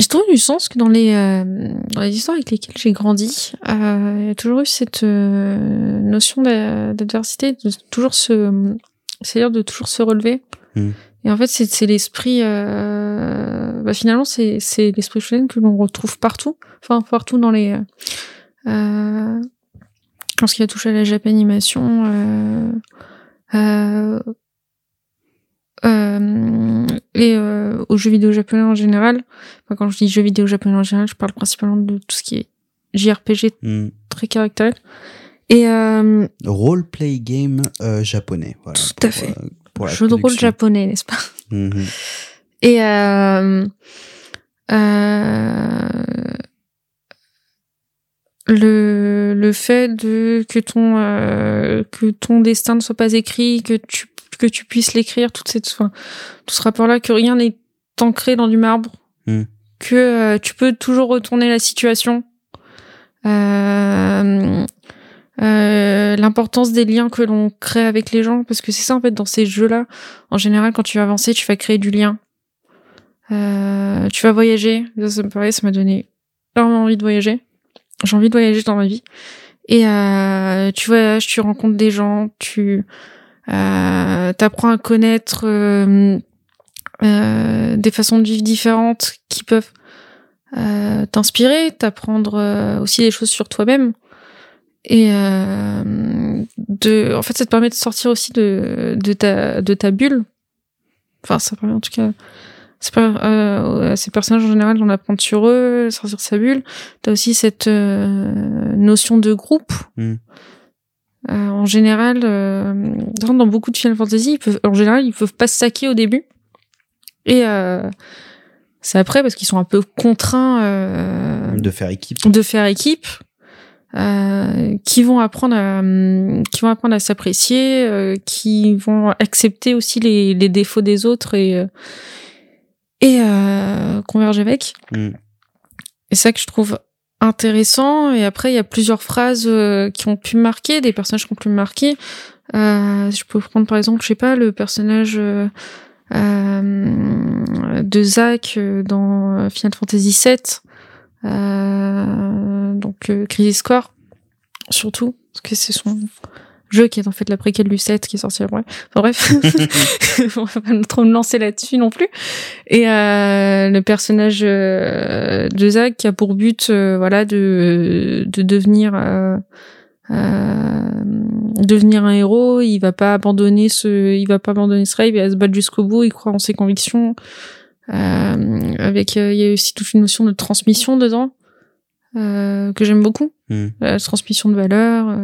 Speaker 1: Je trouve du sens que dans les, euh, dans les histoires avec lesquelles j'ai grandi, euh, il y a toujours eu cette euh, notion d'a- d'adversité, de toujours se, c'est-à-dire de toujours se relever.
Speaker 2: Mm.
Speaker 1: Et en fait, c'est l'esprit, bah, finalement, c'est c'est l'esprit shonen que l'on retrouve partout, enfin partout dans les, euh, en ce qui a touché à la japanimation, euh, euh, euh, et euh, aux jeux vidéo japonais en général. Enfin, quand je dis jeux vidéo japonais en général, je parle principalement de tout ce qui est JRPG
Speaker 2: Hmm.
Speaker 1: très caractériel. Et
Speaker 2: Role play game japonais. Voilà,
Speaker 1: Tout
Speaker 2: pour,
Speaker 1: à fait.
Speaker 2: pour
Speaker 1: jeu de rôle japonais, n'est-ce pas?
Speaker 2: Mhm.
Speaker 1: Et le le fait de que ton euh, que ton destin ne soit pas écrit, que tu que tu puisses l'écrire, toute cette enfin, tout ce rapport-là, que rien n'est ancré dans du marbre,
Speaker 2: Mm.
Speaker 1: que euh, tu peux toujours retourner la situation. Euh, euh, l'importance des liens que l'on crée avec les gens parce que c'est ça en fait dans ces jeux-là en général quand tu vas avancer tu vas créer du lien euh, tu vas voyager ça, ça me paraît ça m'a donné énormément envie de voyager j'ai envie de voyager dans ma vie. Et euh, tu voyages tu rencontres des gens tu euh, t'apprends à connaître euh, euh, des façons de vivre différentes qui peuvent euh, t'inspirer t'apprendre aussi des choses sur toi-même. Et de en fait ça te permet de sortir aussi de de ta de ta bulle. Enfin ça permet en tout cas c'est pas euh, ces personnages en général d'en apprendre sur eux sortir de sa bulle t'as aussi cette euh, notion de groupe
Speaker 2: Mm.
Speaker 1: Euh, en général euh, dans beaucoup de Final Fantasy ils peuvent, en général ils peuvent pas se saquer au début et euh, c'est après parce qu'ils sont un peu contraints euh,
Speaker 2: De faire équipe.
Speaker 1: de faire équipe, euh, qui vont apprendre à, hum, qui vont apprendre à s'apprécier, euh, qui vont accepter aussi les, les défauts des autres et euh, et euh, avec.
Speaker 2: Mm.
Speaker 1: Et ça que je trouve intéressant. Et après, il y a plusieurs phrases euh, qui ont pu marquer, des personnages qui ont pu me marquer. Euh, je peux prendre par exemple, je sais pas, le personnage euh, de Zack dans Final Fantasy VII. Donc Crisis Core, surtout, parce que c'est son jeu qui est en fait la préquelle du 7 qui est sorti après. Enfin bref, on va pas trop me lancer là-dessus non plus. Et euh, le personnage euh, de Zack qui a pour but, euh, voilà, de de devenir euh, euh, devenir un héros. Il va pas abandonner ce, il va pas abandonner ce rêve. Il va se battre jusqu'au bout. Il croit en ses convictions. Euh, avec, euh, il y a aussi toute une notion de transmission dedans euh, que j'aime beaucoup
Speaker 2: Mm.
Speaker 1: la transmission de valeurs,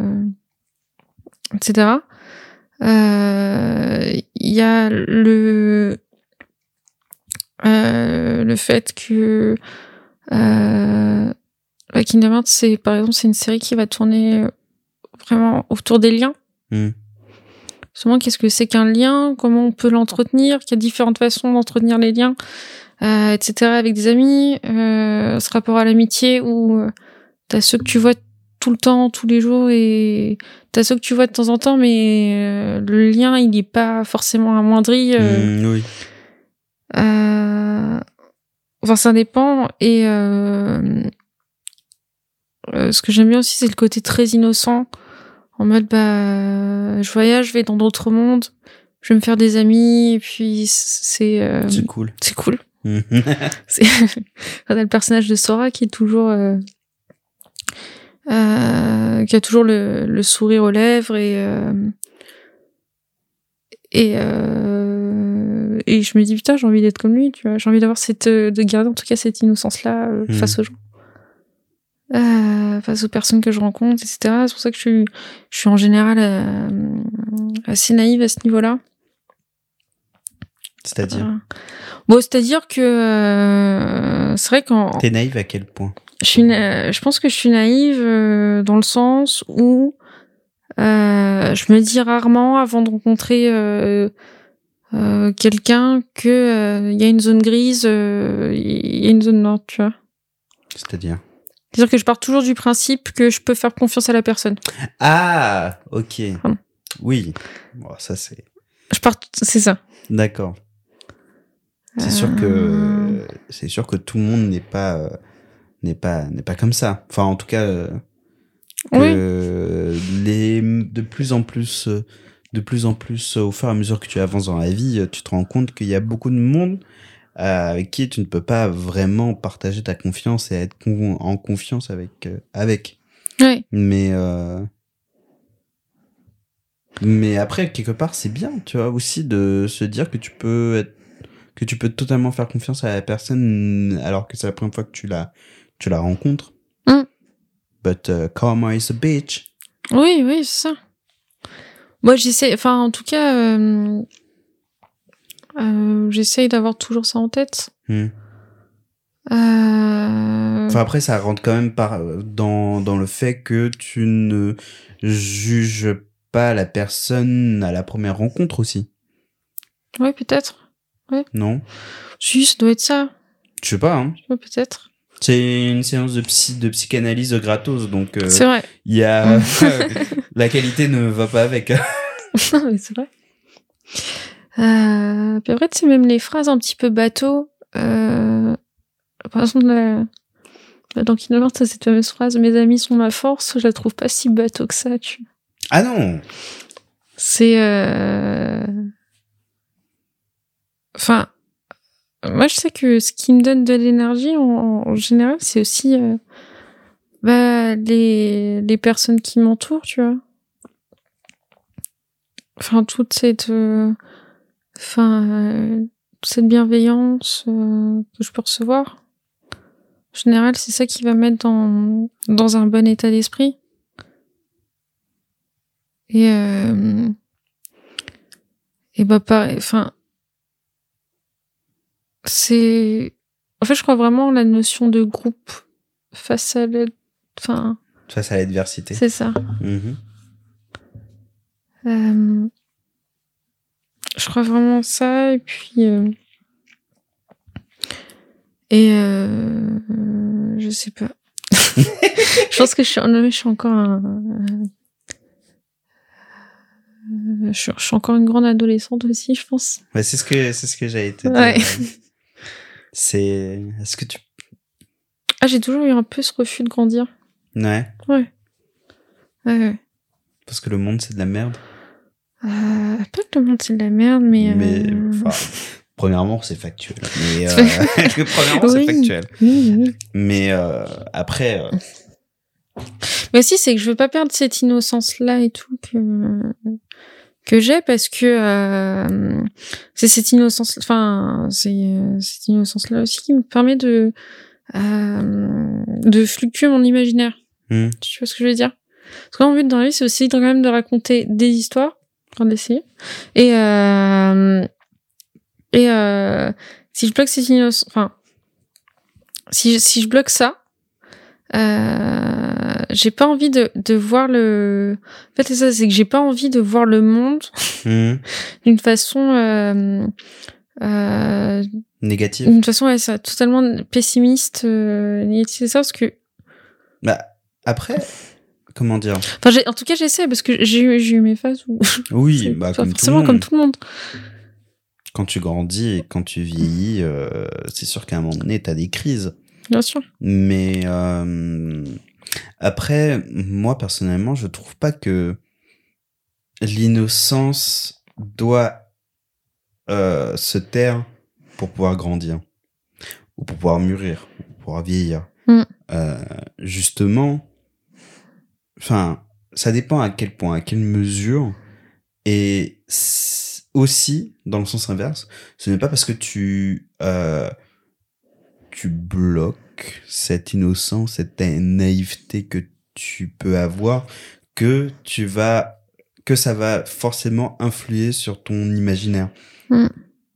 Speaker 1: etc. Euh, Il y a le euh, le fait que euh, la Kingdom Hearts, c'est par exemple, c'est une série qui va tourner vraiment autour des liens.
Speaker 2: Mm.
Speaker 1: Justement, qu'est-ce que c'est qu'un lien? Comment on peut l'entretenir? Qu'il y a différentes façons d'entretenir les liens, euh, etc. Avec des amis, euh, ce rapport à l'amitié où euh, t'as ceux que tu vois tout le temps, tous les jours, et t'as ceux que tu vois de temps en temps, mais euh, le lien, il n'est pas forcément amoindri. euh,
Speaker 2: Mm, oui.
Speaker 1: euh, Enfin, ça dépend. Et euh, euh, ce que j'aime bien aussi, c'est le côté très innocent. En mode, bah, je voyage, je vais dans d'autres mondes, je vais me faire des amis, et puis c'est euh,
Speaker 2: C'est cool.
Speaker 1: c'est cool.
Speaker 2: Mm.
Speaker 1: C'est t'as le personnage de Sora qui est toujours euh, qui a toujours le, le sourire aux lèvres et euh, et euh, et je me dis putain j'ai envie d'être comme lui tu vois. J'ai envie d'avoir cette de garder en tout cas cette innocence là
Speaker 2: Mhm.
Speaker 1: face aux gens. Face aux personnes que je rencontre etc c'est pour ça que je suis je suis en général assez naïve à ce niveau-là.
Speaker 2: C'est-à-dire
Speaker 1: Euh, Bon, c'est-à-dire que c'est vrai qu'en
Speaker 2: T'es naïve à quel point?
Speaker 1: Je suis na- je pense que je suis naïve euh, dans le sens où euh, je me dis rarement avant de rencontrer euh, euh, quelqu'un que euh, il y a une zone grise, euh, il y a une zone noire, tu vois.
Speaker 2: C'est-à-dire?
Speaker 1: C'est-à-dire que je pars toujours du principe que je peux faire confiance à la personne.
Speaker 2: Ah, ok.
Speaker 1: Pardon.
Speaker 2: Oui. Bon, ça c'est.
Speaker 1: Je pars, c'est ça.
Speaker 2: D'accord. C'est sûr que c'est sûr que tout le monde n'est pas euh, n'est pas n'est pas comme ça. Enfin, en tout cas, euh, que les de plus en plus euh, de plus en plus euh, au fur et à mesure que tu avances dans la vie, euh, tu te rends compte qu'il y a beaucoup de monde euh, avec qui tu ne peux pas vraiment partager ta confiance et être con- en confiance avec euh, avec. Mais euh, mais après quelque part c'est bien, tu vois aussi de se dire que tu peux être que tu peux totalement faire confiance à la personne alors que c'est la première fois que tu la tu la rencontres.
Speaker 1: Mm.
Speaker 2: But uh, karma is a bitch.
Speaker 1: Oui, oui, c'est ça. Moi, j'essaie, enfin, en tout cas, euh, euh, j'essaye d'avoir toujours ça en tête.
Speaker 2: Hmm.
Speaker 1: Euh,
Speaker 2: Enfin après ça rentre quand même par dans dans le fait que tu ne juges pas la personne à la première rencontre aussi.
Speaker 1: ouais, peut-être.
Speaker 2: Non,
Speaker 1: Si, ça doit être ça.
Speaker 2: je sais pas hein.
Speaker 1: Ouais, peut-être.
Speaker 2: C'est une séance de psy de psychanalyse gratos donc euh,
Speaker 1: C'est vrai.
Speaker 2: il y a la qualité ne va pas avec.
Speaker 1: Non, mais c'est vrai. Euh, puis après, tu sais, même les phrases un petit peu bateau. Euh, par exemple, la- dans Kingdom Hearts, cette fameuse phrase Mes amis sont ma force. Je la trouve pas si bateau que ça, tu.
Speaker 2: Ah non.
Speaker 1: C'est. euh, Enfin. Moi, je sais que ce qui me donne de l'énergie, en, général, c'est aussi. euh, Bah, les, les personnes qui m'entourent, tu vois. Enfin, toute cette. euh, Enfin. euh, cette bienveillance que je peux recevoir. En général, c'est ça qui va me mettre dans, dans un bon état d'esprit. Et, et bah, pareil, enfin, c'est, en fait, je crois vraiment à la notion de groupe face à l'aide, enfin,
Speaker 2: Face à l'adversité.
Speaker 1: c'est ça.
Speaker 2: Mhm.
Speaker 1: Euh, je crois vraiment à ça, et puis, euh, et, euh, je sais pas. je pense que je suis, non, mais je suis encore un, je suis, je suis encore une grande adolescente aussi, je pense.
Speaker 2: Ouais, c'est ce que c'est ce que j'ai été.
Speaker 1: Ouais.
Speaker 2: C'est est-ce que tu
Speaker 1: Ah, j'ai toujours eu un peu ce refus de grandir.
Speaker 2: ouais
Speaker 1: Ouais. Ouais, ouais.
Speaker 2: parce que le monde c'est de la merde.
Speaker 1: Euh, pas que le monde c'est de la merde, mais.
Speaker 2: Mais
Speaker 1: euh,
Speaker 2: enfin, premièrement c'est factuel. Mais euh, premièrement c'est factuel.
Speaker 1: oui, oui.
Speaker 2: Mais euh, après euh,
Speaker 1: Mais aussi, c'est que je veux pas perdre cette innocence-là et tout que, que j'ai parce que euh, c'est cette innocence, enfin, c'est euh, cette innocence-là aussi qui me permet de, euh, de fluctuer mon imaginaire.
Speaker 2: hmm,
Speaker 1: Tu vois ce que je veux dire? Parce que mon but dans la vie, c'est aussi quand même de raconter des histoires, enfin d'essayer. Et, euh, et euh, si je bloque cette innocence, enfin, si, je- si je bloque ça, euh, j'ai pas envie de, de voir le. En fait, c'est ça, c'est que j'ai pas envie de voir le monde
Speaker 2: hmm,
Speaker 1: d'une façon. Euh, euh,
Speaker 2: négatif.
Speaker 1: d'une façon ouais, ça, totalement pessimiste, euh, négative, c'est ça, parce que
Speaker 2: Bah après comment dire?
Speaker 1: Enfin, en tout cas, j'essaie parce que j'ai eu, mes phases où.
Speaker 2: Oui, bah comme tout le
Speaker 1: forcément
Speaker 2: monde.
Speaker 1: comme tout le monde.
Speaker 2: Quand tu grandis et quand tu vieillis, euh, c'est sûr qu'à un moment donné t'as des crises.
Speaker 1: Bien sûr.
Speaker 2: Mais euh, après, moi personnellement, je trouve pas que l'innocence doit euh, se taire pour pouvoir grandir ou pour pouvoir mûrir, ou pour pouvoir vieillir.
Speaker 1: Mm.
Speaker 2: Euh, justement, enfin, ça dépend à quel point, à quelle mesure, et aussi dans le sens inverse, ce n'est pas parce que tu euh, tu bloques cette innocence, cette naïveté que tu peux avoir, que tu vas que ça va forcément influer sur ton imaginaire.
Speaker 1: Mm.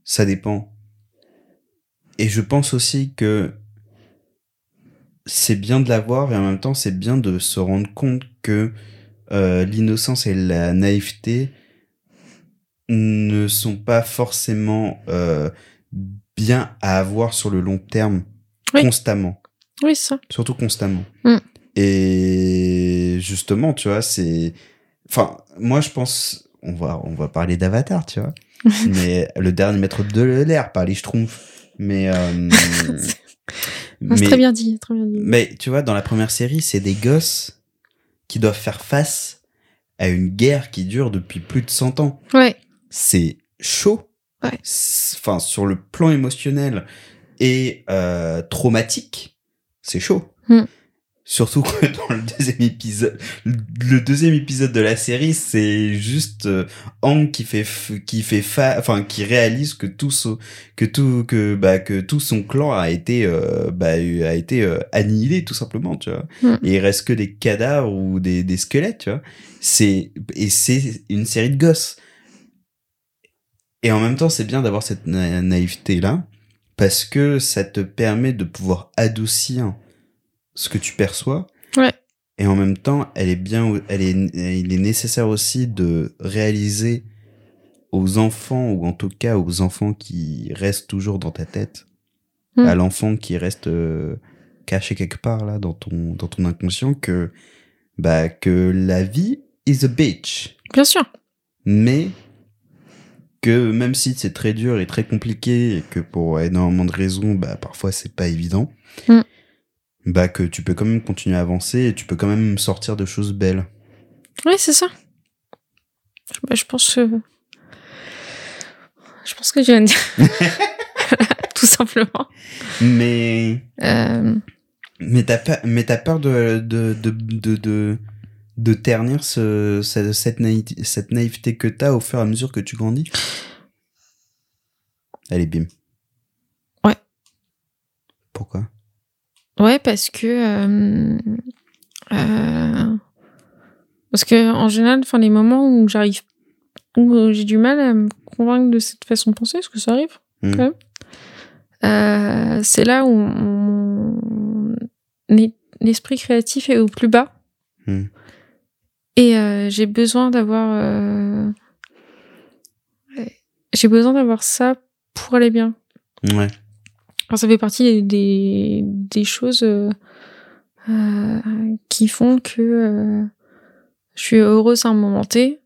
Speaker 2: Ça dépend. Et je pense aussi que c'est bien de l'avoir et en même temps c'est bien de se rendre compte que euh, l'innocence et la naïveté ne sont pas forcément euh, bien à avoir sur le long terme
Speaker 1: Oui.
Speaker 2: constamment
Speaker 1: Oui, ça.
Speaker 2: surtout constamment
Speaker 1: Mm.
Speaker 2: et justement tu vois c'est enfin moi je pense on va on va parler d'Avatar tu vois mais le dernier maître de l'air pas les Schtroumpfs mais euh,
Speaker 1: c'est très bien dit, très bien dit.
Speaker 2: mais tu vois, dans la première série, c'est des gosses qui doivent faire face à une guerre qui dure depuis plus de 100 ans.
Speaker 1: Ouais.
Speaker 2: C'est chaud.
Speaker 1: Ouais.
Speaker 2: Enfin, sur le plan émotionnel et euh, traumatique, c'est chaud.
Speaker 1: Hmm.
Speaker 2: Surtout que dans le deuxième épisode, le deuxième épisode de la série, c'est juste euh, Hank qui fait qui fait fa enfin qui réalise que tout son que tout que bah que tout son clan a été euh, bah a été euh, annihilé tout simplement, tu vois.
Speaker 1: Hmm.
Speaker 2: Et il reste que des cadavres ou des des squelettes, tu vois. C'est et c'est une série de gosses. Et en même temps, c'est bien d'avoir cette na- naïveté là parce que ça te permet de pouvoir adoucir ce que tu perçois.
Speaker 1: Ouais.
Speaker 2: Et en même temps, elle est bien, elle est, il est nécessaire aussi de réaliser aux enfants, ou en tout cas aux enfants qui restent toujours dans ta tête,
Speaker 1: Mm.
Speaker 2: à l'enfant qui reste euh, caché quelque part là dans ton, dans ton inconscient, que, bah, que la vie is a bitch.
Speaker 1: Bien sûr.
Speaker 2: Mais que même si c'est très dur et très compliqué et que pour énormément de raisons, bah, parfois c'est pas évident,
Speaker 1: Mm.
Speaker 2: bah, que tu peux quand même continuer à avancer et tu peux quand même sortir de choses belles.
Speaker 1: Oui, c'est ça. Bah, je pense que. Je pense que je viens de dire. Tout simplement.
Speaker 2: Mais,
Speaker 1: Euh,
Speaker 2: mais t'as peur, mais t'as peur de, de, de, de, de, de ternir ce, ce- cette, naïveté, cette naïveté que t'as au fur et à mesure que tu grandis? Allez, bim.
Speaker 1: Ouais.
Speaker 2: Pourquoi?
Speaker 1: Ouais, parce que. euh, euh, parce que, en général, enfin, les moments où j'arrive. où j'ai du mal à me convaincre de cette façon de penser, est-ce que ça arrive
Speaker 2: Hmm.
Speaker 1: quand même Euh, C'est là où mon l'esprit créatif est au plus bas.
Speaker 2: Hmm.
Speaker 1: Et euh, j'ai besoin d'avoir. euh, J'ai besoin d'avoir ça pour aller bien.
Speaker 2: Ouais.
Speaker 1: Alors, ça fait partie des, des, des choses euh, euh, qui font que euh, je suis heureuse à un moment T.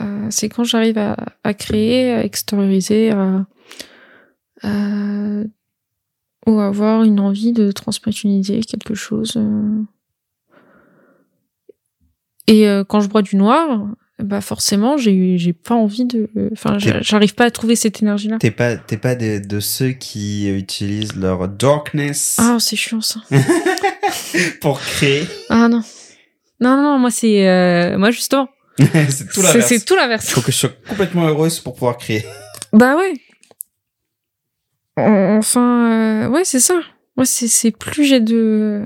Speaker 1: Euh, c'est quand j'arrive à, à créer, à extérioriser, à, à- ou avoir une envie de transmettre une idée, quelque chose. Et euh, quand je bois du noir, bah forcément, j'ai j'ai pas envie de. Enfin, j'a- j'arrive pas à trouver cette énergie-là.
Speaker 2: T'es pas, t'es pas de, de ceux qui utilisent leur darkness
Speaker 1: Ah, c'est chiant ça.
Speaker 2: pour créer.
Speaker 1: Ah non. Non, non, moi c'est. euh, moi justement.
Speaker 2: c'est tout l'inverse.
Speaker 1: c'est tout
Speaker 2: Il faut que je sois complètement heureuse pour pouvoir créer.
Speaker 1: Bah ouais. En- Enfin, euh, ouais, c'est ça. Moi, c'est plus j'ai de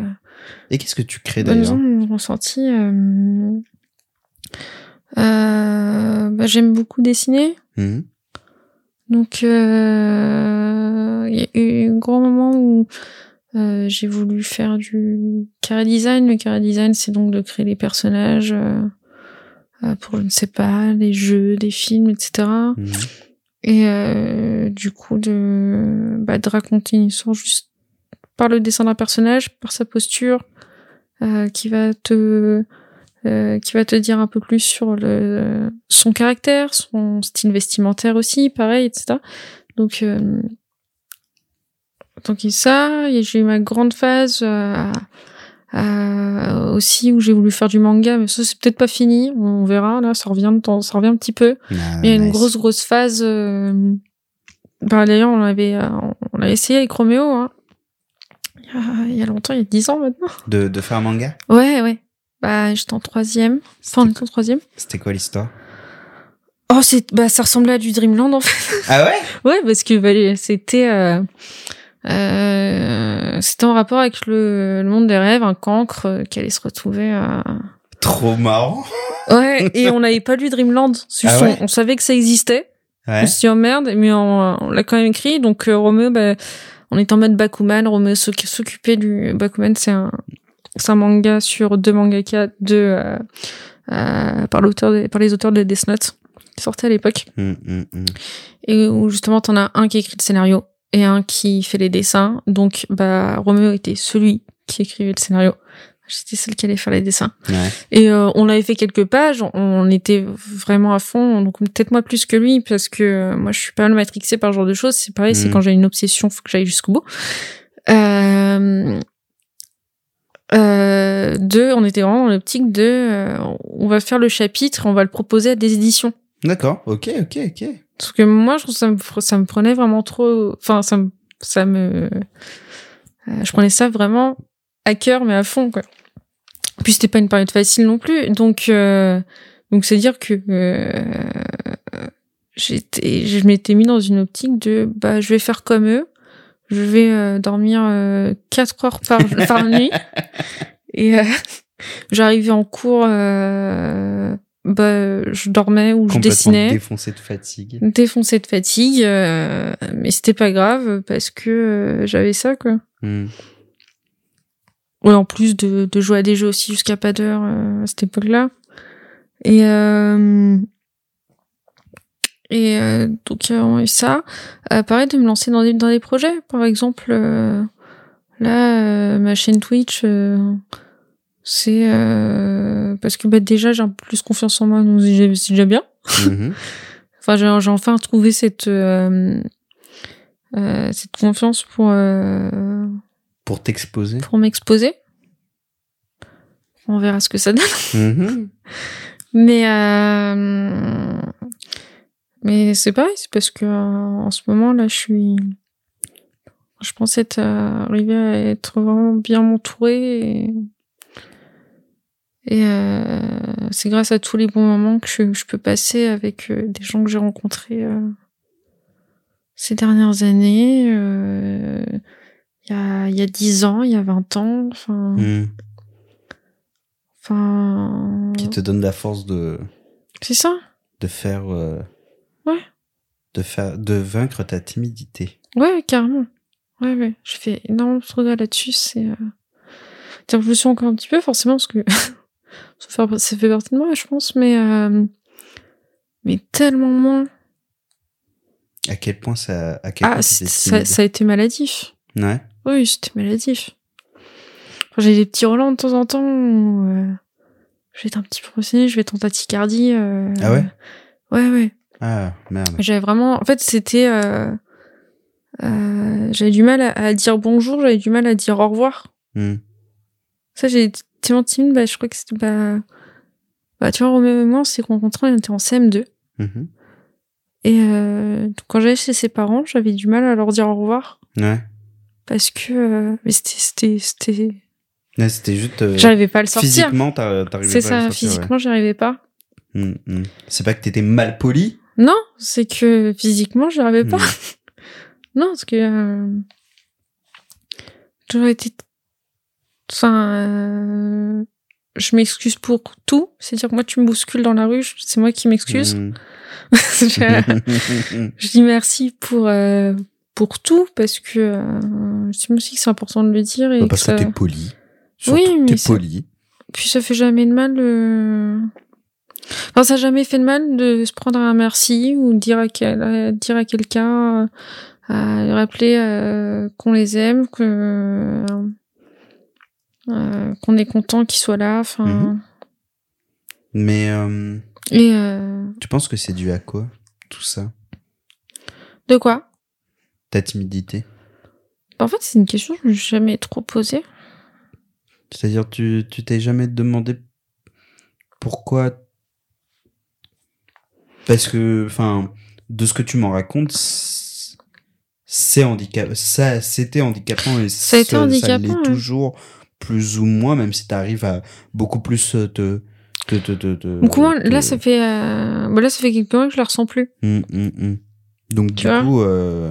Speaker 2: Et qu'est-ce que tu crées d'ailleurs
Speaker 1: ondes ressenties. euh, euh, bah, J'aime beaucoup dessiner.
Speaker 2: Mhm.
Speaker 1: Donc, euh, il y a eu un grand moment où j'ai voulu faire du carré design. Le carré design, c'est donc de créer des personnages pour, je ne sais pas, des jeux, des films, etc.
Speaker 2: Mhm.
Speaker 1: Et euh, du coup, de, bah, de raconter une histoire juste par le dessin d'un personnage, par sa posture, euh, qui va te euh, qui va te dire un peu plus sur le son caractère, son style vestimentaire aussi, pareil, etc. Donc euh, donc il y a ça, j'ai eu ma grande phase euh, à- aussi où j'ai voulu faire du manga, mais ça c'est peut-être pas fini, on verra là, ça revient de temps, ça revient un petit peu.
Speaker 2: Ah,
Speaker 1: Il y a une grosse grosse phase. Euh... Bah, d'ailleurs, on l'avait, on l'a essayé avec Roméo. Hein. Il, y a, il y a longtemps, il y a 10 ans maintenant.
Speaker 2: de, de faire un manga
Speaker 1: Ouais, ouais. Bah, j'étais en troisième. Enfin, on était en troisième.
Speaker 2: C'était quoi l'histoire
Speaker 1: Oh, c'est, bah, ça ressemblait à du Dreamland en fait.
Speaker 2: Ah ouais?
Speaker 1: Ouais, parce que bah, c'était, euh, euh, c'était en rapport avec le, le monde des rêves, un cancre euh, qui allait se retrouver à.
Speaker 2: Trop marrant.
Speaker 1: Ouais, et on n'avait pas lu Dreamland.
Speaker 2: Ah
Speaker 1: on,
Speaker 2: ouais
Speaker 1: on savait que ça existait.
Speaker 2: Ouais.
Speaker 1: On s'est dit, oh merde, mais on, on l'a quand même écrit. Donc, euh, Romeo, bah, on est en mode Bakuman. Romeo s'oc- s'occupait du. Bakuman, c'est un, c'est un manga sur deux mangaka, deux, euh, euh, par, l'auteur par les auteurs de Death Note, qui sortait à l'époque.
Speaker 2: Hum, hum, hum.
Speaker 1: Et où justement, t'en as un qui écrit le scénario et un qui fait les dessins. Donc, bah, Romeo était celui qui écrivait le scénario. J'étais celle qui allait faire les dessins.
Speaker 2: Ouais.
Speaker 1: Et euh, on avait fait quelques pages, on était vraiment à fond, donc peut-être moi plus que lui, parce que euh, moi je suis pas mal matrixée par ce genre de choses. C'est pareil, c'est
Speaker 2: Mhm.
Speaker 1: quand j'ai une obsession, faut que j'aille jusqu'au bout. Euh... Euh, deux, on était vraiment dans l'optique de, euh, on va faire le chapitre, on va le proposer à des éditions.
Speaker 2: D'accord. Ok, ok, ok.
Speaker 1: Parce que moi, je trouve que ça me, ça me prenait vraiment trop, enfin, ça me, ça me, euh, je prenais ça vraiment à cœur, mais à fond, quoi. Puis c'était pas une période facile non plus, donc, euh, donc c'est dire que euh, j'étais, je m'étais mis dans une optique de, bah, je vais faire comme eux, je vais euh, dormir euh, quatre heures par, par nuit, et euh, j'arrivais en cours, euh, bah, je dormais ou je dessinais
Speaker 2: défoncé de fatigue.
Speaker 1: défoncé de fatigue, euh, mais c'était pas grave parce que j'avais ça quoi.
Speaker 2: Hum.
Speaker 1: Ouais, en plus de, de jouer à des jeux aussi jusqu'à pas d'heure euh, à cette époque-là. Et euh, et euh, donc euh, et ça, euh, pareil de me lancer dans des dans des projets. Par exemple, euh, là euh, ma chaîne Twitch, euh, c'est euh, parce que bah déjà j'ai un peu plus confiance en moi, donc c'est déjà bien.
Speaker 2: Mhm.
Speaker 1: Enfin, j'ai j'ai enfin trouvé cette euh, euh, cette confiance pour euh,
Speaker 2: Pour t'exposer.
Speaker 1: pour m'exposer. On verra ce que ça donne.
Speaker 2: Mhm.
Speaker 1: Mais euh, mais c'est pareil, c'est parce que euh, en ce moment là, je suis je pense être euh, arrivée à être vraiment bien entourée et, et euh, c'est grâce à tous les bons moments que je, je peux passer avec des gens que j'ai rencontrés euh, ces dernières années. Il y a il y a 10 ans, il y a 20 ans, enfin
Speaker 2: Hum.
Speaker 1: enfin
Speaker 2: Qui te donne la force de,
Speaker 1: c'est ça.
Speaker 2: de faire. euh,
Speaker 1: Ouais.
Speaker 2: De faire, de vaincre ta timidité.
Speaker 1: Ouais, carrément. Ouais, ouais. J'ai fait énormément de progrès là-dessus. C'est. Euh... tiens, Je me suis encore un petit peu, forcément, parce que ça, fait, ça fait partie de moi, je pense, mais. Euh... Mais tellement moins.
Speaker 2: À quel point ça. À quel
Speaker 1: Ah,
Speaker 2: point
Speaker 1: ça, ça a été maladif.
Speaker 2: Ouais.
Speaker 1: Oui, c'était maladif. Enfin, j'ai des petits relents de temps en temps où euh, je vais être un petit peu je vais être en tachycardie. euh,
Speaker 2: Ah ouais?
Speaker 1: Ouais, ouais.
Speaker 2: Ah, merde.
Speaker 1: J'avais vraiment. En fait, c'était. Euh... J'avais du mal à, à dire bonjour, j'avais du mal à dire au revoir.
Speaker 2: Hum.
Speaker 1: Ça, j'ai été tellement timide, bah, je crois que c'était. Bah... bah, tu vois, Roméo et moi, on s'est rencontrés, on était en CM2.
Speaker 2: Mhm.
Speaker 1: Et euh, quand j'allais chez ses parents, j'avais du mal à leur dire au revoir.
Speaker 2: Ouais.
Speaker 1: Parce que. euh, Mais c'était. c'était- c'était...
Speaker 2: Ouais, C'était juste. euh,
Speaker 1: J'arrivais pas à le sortir.
Speaker 2: physiquement, t'a- t'arrivais
Speaker 1: C'est
Speaker 2: pas à le
Speaker 1: ça,
Speaker 2: sortir, ouais.
Speaker 1: physiquement, j'y arrivais pas.
Speaker 2: Hum, hum. C'est pas que t'étais mal poli?
Speaker 1: Non, c'est que physiquement, j'y arrivais pas.
Speaker 2: Hum.
Speaker 1: Non, parce que euh, toujours été. Enfin, euh, je m'excuse pour tout. C'est-à-dire que moi, tu me bouscules dans la rue, c'est moi qui m'excuse. Je, je dis merci pour euh, pour tout parce que euh, je sais aussi que c'est important de le dire et
Speaker 2: Bah,
Speaker 1: que
Speaker 2: parce
Speaker 1: ça...
Speaker 2: que t'es poli.
Speaker 1: Oui, mais
Speaker 2: t'es
Speaker 1: c'est-
Speaker 2: poli.
Speaker 1: puis ça fait jamais de mal. euh, Enfin, ça a jamais fait de mal de se prendre un merci ou de dire à, quel- à dire à quelqu'un, euh, à lui rappeler euh, qu'on les aime, que euh, qu'on est content qu'ils soient là. Enfin,
Speaker 2: Mhm. Mais euh,
Speaker 1: et euh,
Speaker 2: tu penses que c'est dû à quoi tout ça?
Speaker 1: de quoi?
Speaker 2: Ta timidité?
Speaker 1: En fait, c'est une question que je me suis jamais trop posée.
Speaker 2: C'est-à-dire, tu tu t'es jamais demandé pourquoi Parce que, enfin, de ce que tu m'en racontes, c'est handicap, ça, c'était handicapant et
Speaker 1: Ça a été handicapant,
Speaker 2: l'est
Speaker 1: ouais.
Speaker 2: toujours plus ou moins, même si tu arrives à beaucoup plus euh, te, te, te, te, te-
Speaker 1: Donc moi, là, ça fait, euh... bah, là, ça fait quelques mois que je la ressens plus.
Speaker 2: Hum, hum, hum. Donc
Speaker 1: Tu
Speaker 2: du coup, euh,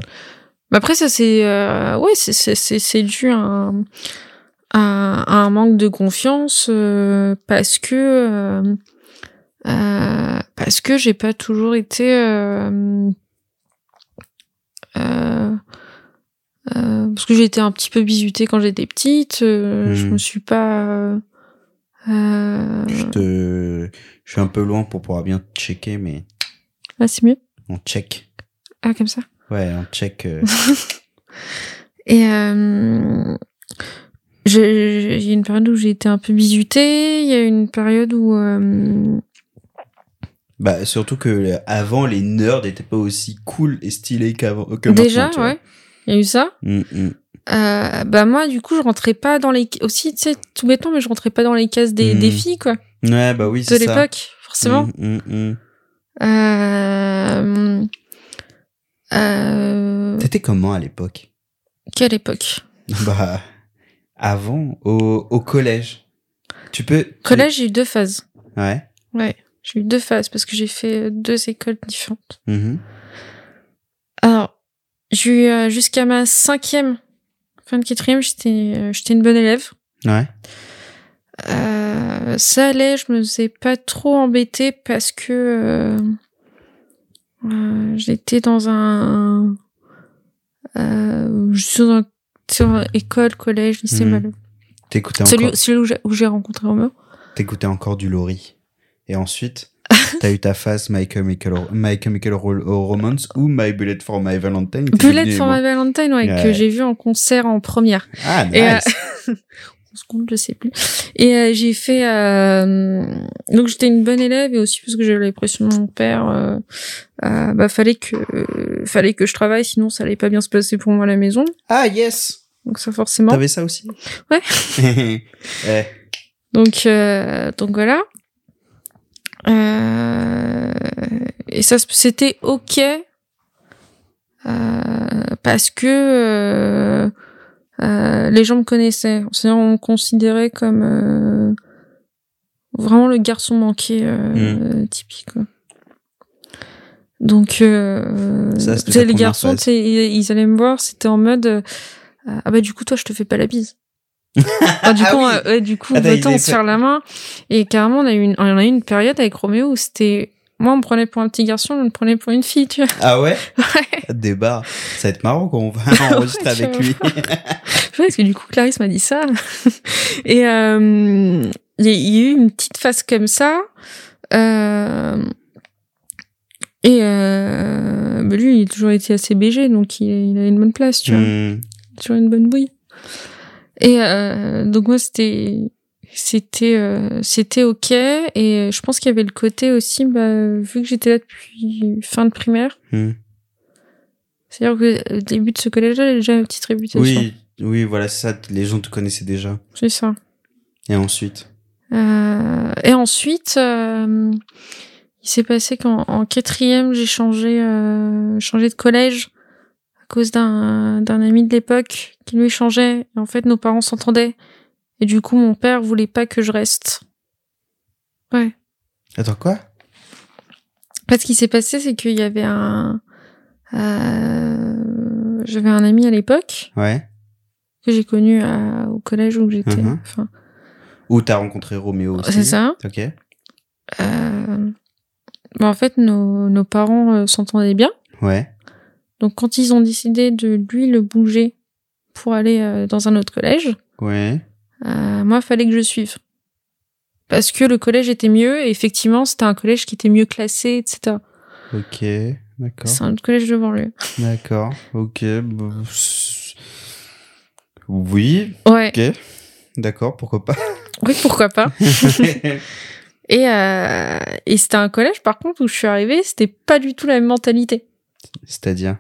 Speaker 1: Mais après, ça, c'est, euh... ouais, c'est, c'est, c'est, c'est dû à un, à, à un manque de confiance euh, parce que euh, parce que j'ai pas toujours été parce que j'ai été un petit peu bisutée quand j'étais petite. Je
Speaker 2: Mhm.
Speaker 1: me suis pas.
Speaker 2: Je te, je suis un peu loin pour pouvoir bien checker, mais
Speaker 1: Ah, c'est mieux.
Speaker 2: on check.
Speaker 1: Ah, comme ça.
Speaker 2: Ouais, on check. euh,
Speaker 1: Et euh, j'ai- il y a une période où j'ai été un peu bisutée. Il y a une période où euh,
Speaker 2: Bah, surtout que avant, les nerds n'étaient pas aussi cool et stylés qu'avant. Que
Speaker 1: déjà, ouais, il y a eu ça.
Speaker 2: Mm, mm.
Speaker 1: Euh, bah moi, du coup, je rentrais pas dans les aussi, tu sais, tout bêtement, mais je rentrais pas dans les cases des, des filles, quoi,
Speaker 2: Ouais, bah oui,
Speaker 1: de
Speaker 2: c'est ça.
Speaker 1: l'époque, forcément.
Speaker 2: Mm, mm, mm.
Speaker 1: Euh, euh,
Speaker 2: T'étais comment à l'époque?
Speaker 1: quelle époque?
Speaker 2: Bah, avant, au, au collège. Tu peux.
Speaker 1: Collège, j'ai eu deux phases.
Speaker 2: Ouais.
Speaker 1: Ouais, j'ai eu deux phases parce que j'ai fait deux écoles différentes.
Speaker 2: Mhm.
Speaker 1: Alors, j'ai eu euh, jusqu'à ma cinquième, fin de quatrième, j'étais euh, j'étais une bonne élève.
Speaker 2: Ouais.
Speaker 1: Euh, ça allait, je me faisais pas trop embêter parce que euh, euh, j'étais dans un, euh, je suis dans un, sur un école, collège, lycée, mal.
Speaker 2: T'écoutais
Speaker 1: Celui,
Speaker 2: encore,
Speaker 1: celui où j'ai- rencontré Roméo.
Speaker 2: t'écoutais encore du Laurie. Et ensuite, t'as eu ta phase My Chemical, My Chemical Ro- Romance ou My Bullet for My Valentine.
Speaker 1: Bullet for my Valentine, ouais,
Speaker 2: Ouais.
Speaker 1: que j'ai vu en concert en première.
Speaker 2: Ah,
Speaker 1: Et, euh, je sais plus. Et euh, j'ai fait euh, donc j'étais une bonne élève et aussi parce que j'avais la pression de mon père. Euh, euh, bah fallait que euh, fallait que je travaille, sinon ça allait pas bien se passer pour moi à la maison.
Speaker 2: Ah, yes
Speaker 1: Donc ça forcément.
Speaker 2: T'avais ça aussi?
Speaker 1: Ouais.
Speaker 2: ouais.
Speaker 1: Donc euh, donc voilà. Euh, et ça c'était ok euh, parce que euh, les gens me connaissaient. C'est-à-dire on me considérait comme euh, vraiment le garçon manqué euh, typique. quoi. Donc euh,
Speaker 2: Ça,
Speaker 1: les
Speaker 2: première
Speaker 1: garçons, ils, ils allaient me voir, c'était en mode euh, ah bah du coup toi je te fais pas la bise. Enfin, du
Speaker 2: Ah
Speaker 1: coup,
Speaker 2: oui.
Speaker 1: euh, ouais, du coup, on se faire la main. Et carrément, on a eu une, on a eu une période avec Roméo où c'était, moi, on me prenait pour un petit garçon, on me prenait pour une fille, tu vois.
Speaker 2: Ah ouais?
Speaker 1: Ouais.
Speaker 2: Débat. Ça va être marrant quand on va enregistrer
Speaker 1: Ouais,
Speaker 2: avec lui.
Speaker 1: Ouais, parce que du coup, Clarisse m'a dit ça. Et euh, il y, a- il y a eu une petite phase comme ça. Euh, et euh, bah, lui, il a toujours été assez BG, donc il, il a une bonne place, tu vois.
Speaker 2: Hmm.
Speaker 1: sur une bonne bouille. Et euh, donc moi c'était c'était euh, c'était ok et je pense qu'il y avait le côté aussi bah, vu que j'étais là depuis fin de primaire
Speaker 2: Hmm.
Speaker 1: c'est à dire que le début de ce collège là j'ai déjà une petite réputation
Speaker 2: Oui, oui, voilà, c'est ça. Les gens te connaissaient déjà.
Speaker 1: c'est ça
Speaker 2: Et ensuite
Speaker 1: Euh, et ensuite euh, il s'est passé qu'en en quatrième j'ai changé euh, changé de collège à cause d'un d'un ami de l'époque qui lui changeait et en fait nos parents s'entendaient et du coup mon père voulait pas que je reste ouais
Speaker 2: Attends, quoi?
Speaker 1: En fait, ce qui s'est passé, c'est qu'il y avait un. euh, J'avais un ami à l'époque
Speaker 2: Ouais.
Speaker 1: que j'ai connu à- au collège où j'étais.
Speaker 2: Mhm.
Speaker 1: Enfin,
Speaker 2: Ou t'as rencontré Roméo aussi
Speaker 1: c'est ça.
Speaker 2: Ok.
Speaker 1: Euh... bon, en fait, nos, nos parents euh, s'entendaient bien.
Speaker 2: Ouais.
Speaker 1: Donc, quand ils ont décidé de lui le bouger pour aller dans un autre collège,
Speaker 2: Ouais.
Speaker 1: Euh, moi, fallait que je suive. Parce que le collège était mieux, et effectivement, c'était un collège qui était mieux classé, etc.
Speaker 2: Ok. D'accord.
Speaker 1: C'est un autre collège de banlieue.
Speaker 2: D'accord. Ok. bah, Oui.
Speaker 1: Ouais,
Speaker 2: Ok. D'accord. Pourquoi pas
Speaker 1: oui, pourquoi pas. Et, euh, et c'était un collège, par contre, où je suis arrivée, c'était pas du tout la même mentalité.
Speaker 2: C'est-à-dire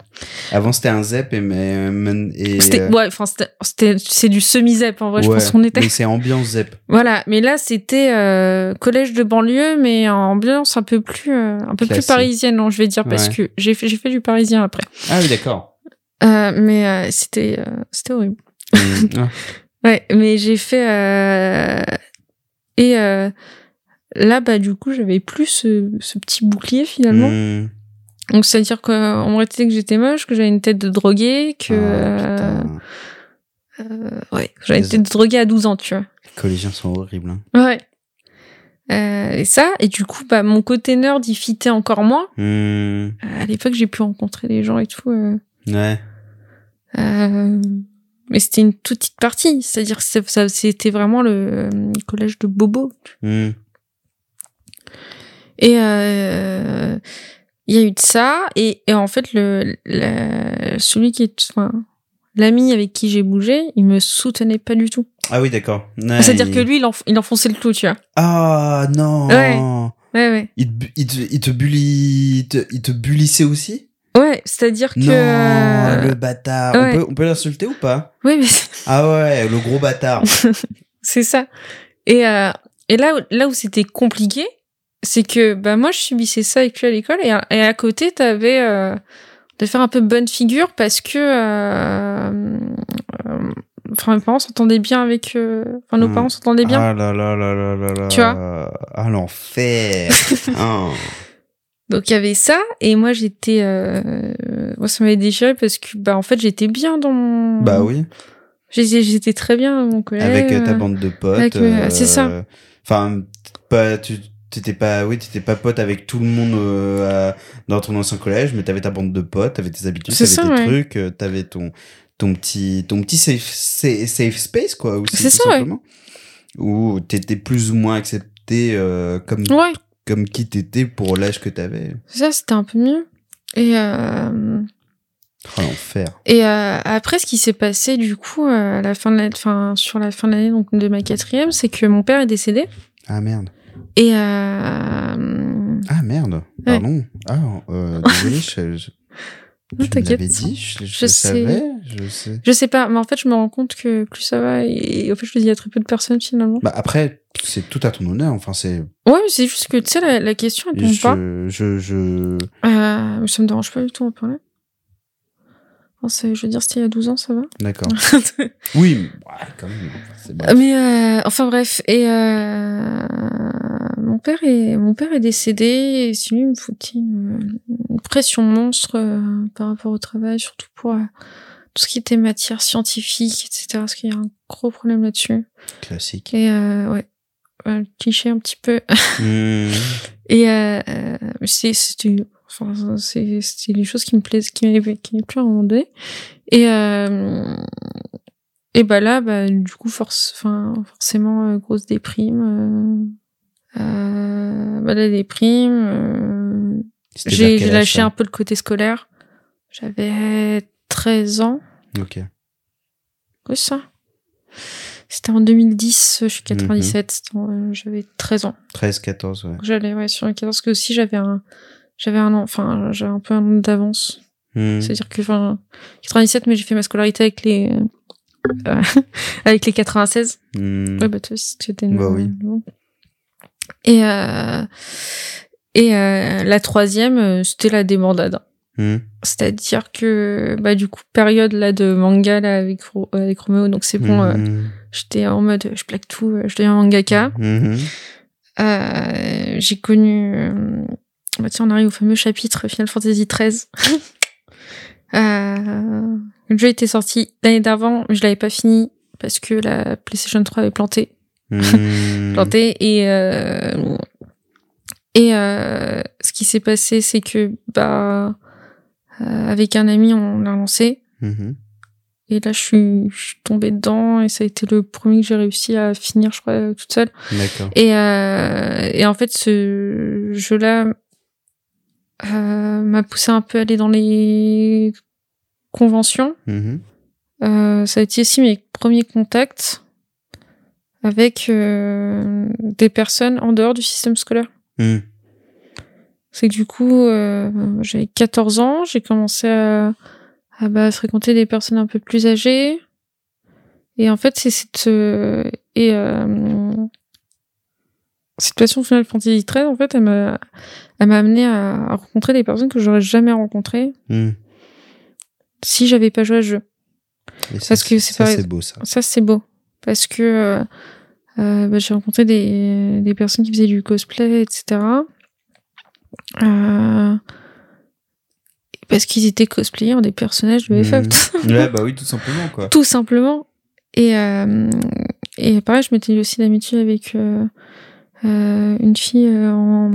Speaker 2: Avant, c'était un ZEP et. mais- men- et euh,
Speaker 1: ouais, enfin, c'est du semi-zep, en vrai, je pense qu'on était.
Speaker 2: Mais c'est ambiance ZEP.
Speaker 1: Voilà. Mais là, c'était, euh, collège de banlieue, mais en ambiance un peu plus, euh, un peu plus parisienne, non, je vais dire, parce que j'ai fait, fait du parisien après.
Speaker 2: Ah oui, d'accord.
Speaker 1: Euh, mais, euh, c'était, euh, c'était horrible.
Speaker 2: Hmm. Ah.
Speaker 1: Ouais, mais j'ai fait, euh, et, euh, là, bah, du coup, j'avais plus ce, ce petit bouclier, finalement.
Speaker 2: Hmm.
Speaker 1: Donc, c'est-à-dire qu'on m'aurait dit que j'étais moche, que j'avais une tête de droguée, que,
Speaker 2: Ah,
Speaker 1: euh, ouais, j'avais
Speaker 2: Les-
Speaker 1: été droguée à 12 ans, tu vois.
Speaker 2: Les collégiens sont horribles. hein.
Speaker 1: Ouais. Euh, et ça, et du coup, bah, mon côté nerd, il fitait encore moins.
Speaker 2: Hmm,
Speaker 1: Euh, à l'époque, j'ai pu rencontrer des gens et tout. euh,
Speaker 2: Ouais.
Speaker 1: euh, mais c'était une toute petite partie. C'est-à-dire que ça- ça- c'était vraiment le euh, collège de Bobo.
Speaker 2: Hmm.
Speaker 1: Et euh, il y a eu de ça. Et, et en fait, le, la- celui qui est... Enfin, L'ami avec qui j'ai bougé, il me soutenait pas du tout.
Speaker 2: Ah oui, d'accord. Ouais,
Speaker 1: C'est-à-dire
Speaker 2: il-
Speaker 1: que lui, il, enf- il enfonçait le clou, tu vois.
Speaker 2: Ah non.
Speaker 1: Ouais. Ouais, ouais.
Speaker 2: Il, il, te, il te bully, il te, il te bullissait aussi?
Speaker 1: Ouais, c'est-à-dire que...
Speaker 2: Non,
Speaker 1: euh,
Speaker 2: le bâtard.
Speaker 1: ouais.
Speaker 2: On peut, on peut l'insulter ou pas?
Speaker 1: Ouais, mais c'est-
Speaker 2: Ah ouais, le gros bâtard.
Speaker 1: c'est ça. Et, euh, et là, là où c'était compliqué, c'est que bah, moi, je subissais ça avec lui à l'école. Et, à- et à côté, t'avais... Euh, de faire un peu bonne figure parce que... euh, Enfin, mes parents s'entendaient bien avec... euh, Enfin, nos
Speaker 2: Hmm.
Speaker 1: parents s'entendaient bien.
Speaker 2: Ah là là là là là là.
Speaker 1: Tu
Speaker 2: Ah l'enfer. Ah.
Speaker 1: Donc il y avait ça et moi j'étais euh, moi ça m'avait déchiré parce que bah en fait j'étais bien dans mon
Speaker 2: Bah oui.
Speaker 1: j'étais très bien mon collège
Speaker 2: Avec euh, ta bande de potes.
Speaker 1: euh, c'est ça.
Speaker 2: Enfin, pas, tu t'étais pas, oui, t'étais pas pote avec tout le monde euh, à- dans ton ancien collège, mais t'avais ta bande de potes, t'avais tes habitudes, t'avais tes
Speaker 1: ouais.
Speaker 2: trucs, euh, t'avais ton, ton petit, ton petit safe, safe, space, quoi, aussi,
Speaker 1: C'est ça, ouais.
Speaker 2: simplement. Où t'étais plus ou moins accepté euh, comme,
Speaker 1: ouais
Speaker 2: comme qui t'étais pour l'âge que t'avais.
Speaker 1: ça c'était un peu mieux et
Speaker 2: Oh, l'enfer.
Speaker 1: et euh, après ce qui s'est passé du coup à la fin de l'année enfin sur la fin de l'année donc de ma quatrième c'est que mon père est décédé
Speaker 2: Ah merde.
Speaker 1: Et euh,
Speaker 2: Ah merde. Pardon. Ah, euh, désolé, je, je,
Speaker 1: Non, t'inquiète.
Speaker 2: dit, je, je,
Speaker 1: Je sais.
Speaker 2: savais, je sais.
Speaker 1: je sais pas mais en fait je me rends compte que plus ça va et, en fait je le dis à très peu de personnes finalement
Speaker 2: Bah après, c'est tout à ton honneur. Enfin, c'est.
Speaker 1: ouais c'est juste que tu sais la, la question elle tombe pas
Speaker 2: Je, je.
Speaker 1: Euh, mais ça me dérange pas du tout en parler. Enfin, c'est- je veux dire, c'était il y a 12 ans, ça va.
Speaker 2: D'accord. Oui, mais- ouais, quand même. bon.
Speaker 1: mais euh, enfin bref, et euh, mon père est mon père est décédé et c'est lui me foutait une, une pression monstre euh, par rapport au travail, surtout pour euh, tout ce qui était matière scientifique, etc. Parce qu'il y a un gros problème là-dessus.
Speaker 2: Classique.
Speaker 1: Et euh, ouais, un cliché un petit peu.
Speaker 2: Hmm.
Speaker 1: Et euh, c'est c'était enfin c'est c'était les choses qui me plaisent qui m'avaient qui m'avaient plu à un moment donné. Et euh, et bah là bah du coup force enfin forcément euh, grosse déprime euh, bah la déprime euh, j'ai lâché un peu le côté scolaire. J'avais 13 ans,
Speaker 2: Ok.
Speaker 1: quoi ça C'était en 2010, je
Speaker 2: Mhm.
Speaker 1: suis 97, c'était en- euh, j'avais 13 ans.
Speaker 2: 13, 14, ouais.
Speaker 1: J'allais ouais sur les 14 parce que aussi j'avais un j'avais un an enfin j'avais un peu un an d'avance.
Speaker 2: Hmm.
Speaker 1: C'est-à-dire que enfin 97 mais j'ai fait ma scolarité avec les euh, avec les 96.
Speaker 2: Hmm.
Speaker 1: Ouais bah toi aussi tu étais
Speaker 2: Bah oui.
Speaker 1: bon. Et euh, et euh, la troisième euh, c'était la débandade.
Speaker 2: Hmm.
Speaker 1: C'est-à-dire que bah du coup période là de manga là avec avec Roméo donc c'est bon euh,
Speaker 2: Mhm.
Speaker 1: j'étais en mode je plaque tout je deviens mangaka. Euh, j'ai connu. euh, bah tiens, on arrive au fameux chapitre Final Fantasy XIII. le jeu était sorti l'année d'avant, mais je l'avais pas fini parce que la PlayStation 3 avait planté.
Speaker 2: Hmm.
Speaker 1: planté et euh, et euh, ce qui s'est passé, c'est que bah euh, avec un ami, on l'a lancé.
Speaker 2: Mhm.
Speaker 1: Et là, je suis, je suis tombée dedans et ça a été le premier que j'ai réussi à finir, je crois, toute seule.
Speaker 2: D'accord.
Speaker 1: Et, euh, et en fait, ce jeu-là euh, m'a poussé un peu à aller dans les conventions.
Speaker 2: Mhm.
Speaker 1: Euh, ça a été aussi mes premiers contacts avec euh, des personnes en dehors du système scolaire.
Speaker 2: Hmm.
Speaker 1: C'est que du coup, euh, j'avais 14 ans, j'ai commencé à, à bah, fréquenter des personnes un peu plus âgées. Et en fait, c'est cette euh, et euh, cette passion Final Fantasy XIII, en fait, elle m'a elle m'a amené à, à rencontrer des personnes que j'aurais jamais rencontrées
Speaker 2: Hmm.
Speaker 1: si j'avais pas joué à ce jeu.
Speaker 2: Et ça,
Speaker 1: Parce que c'est
Speaker 2: ça, c'est beau, ça.
Speaker 1: Ça, c'est beau. Parce que euh, euh, bah, j'ai rencontré des, des personnes qui faisaient du cosplay, etc. Euh, parce qu'ils étaient cosplayers des personnages de FF.
Speaker 2: Hmm. Ouais, bah oui, tout simplement, quoi.
Speaker 1: Tout simplement. Et, euh, et pareil, je m'étais aussi d'amitié avec une fille en,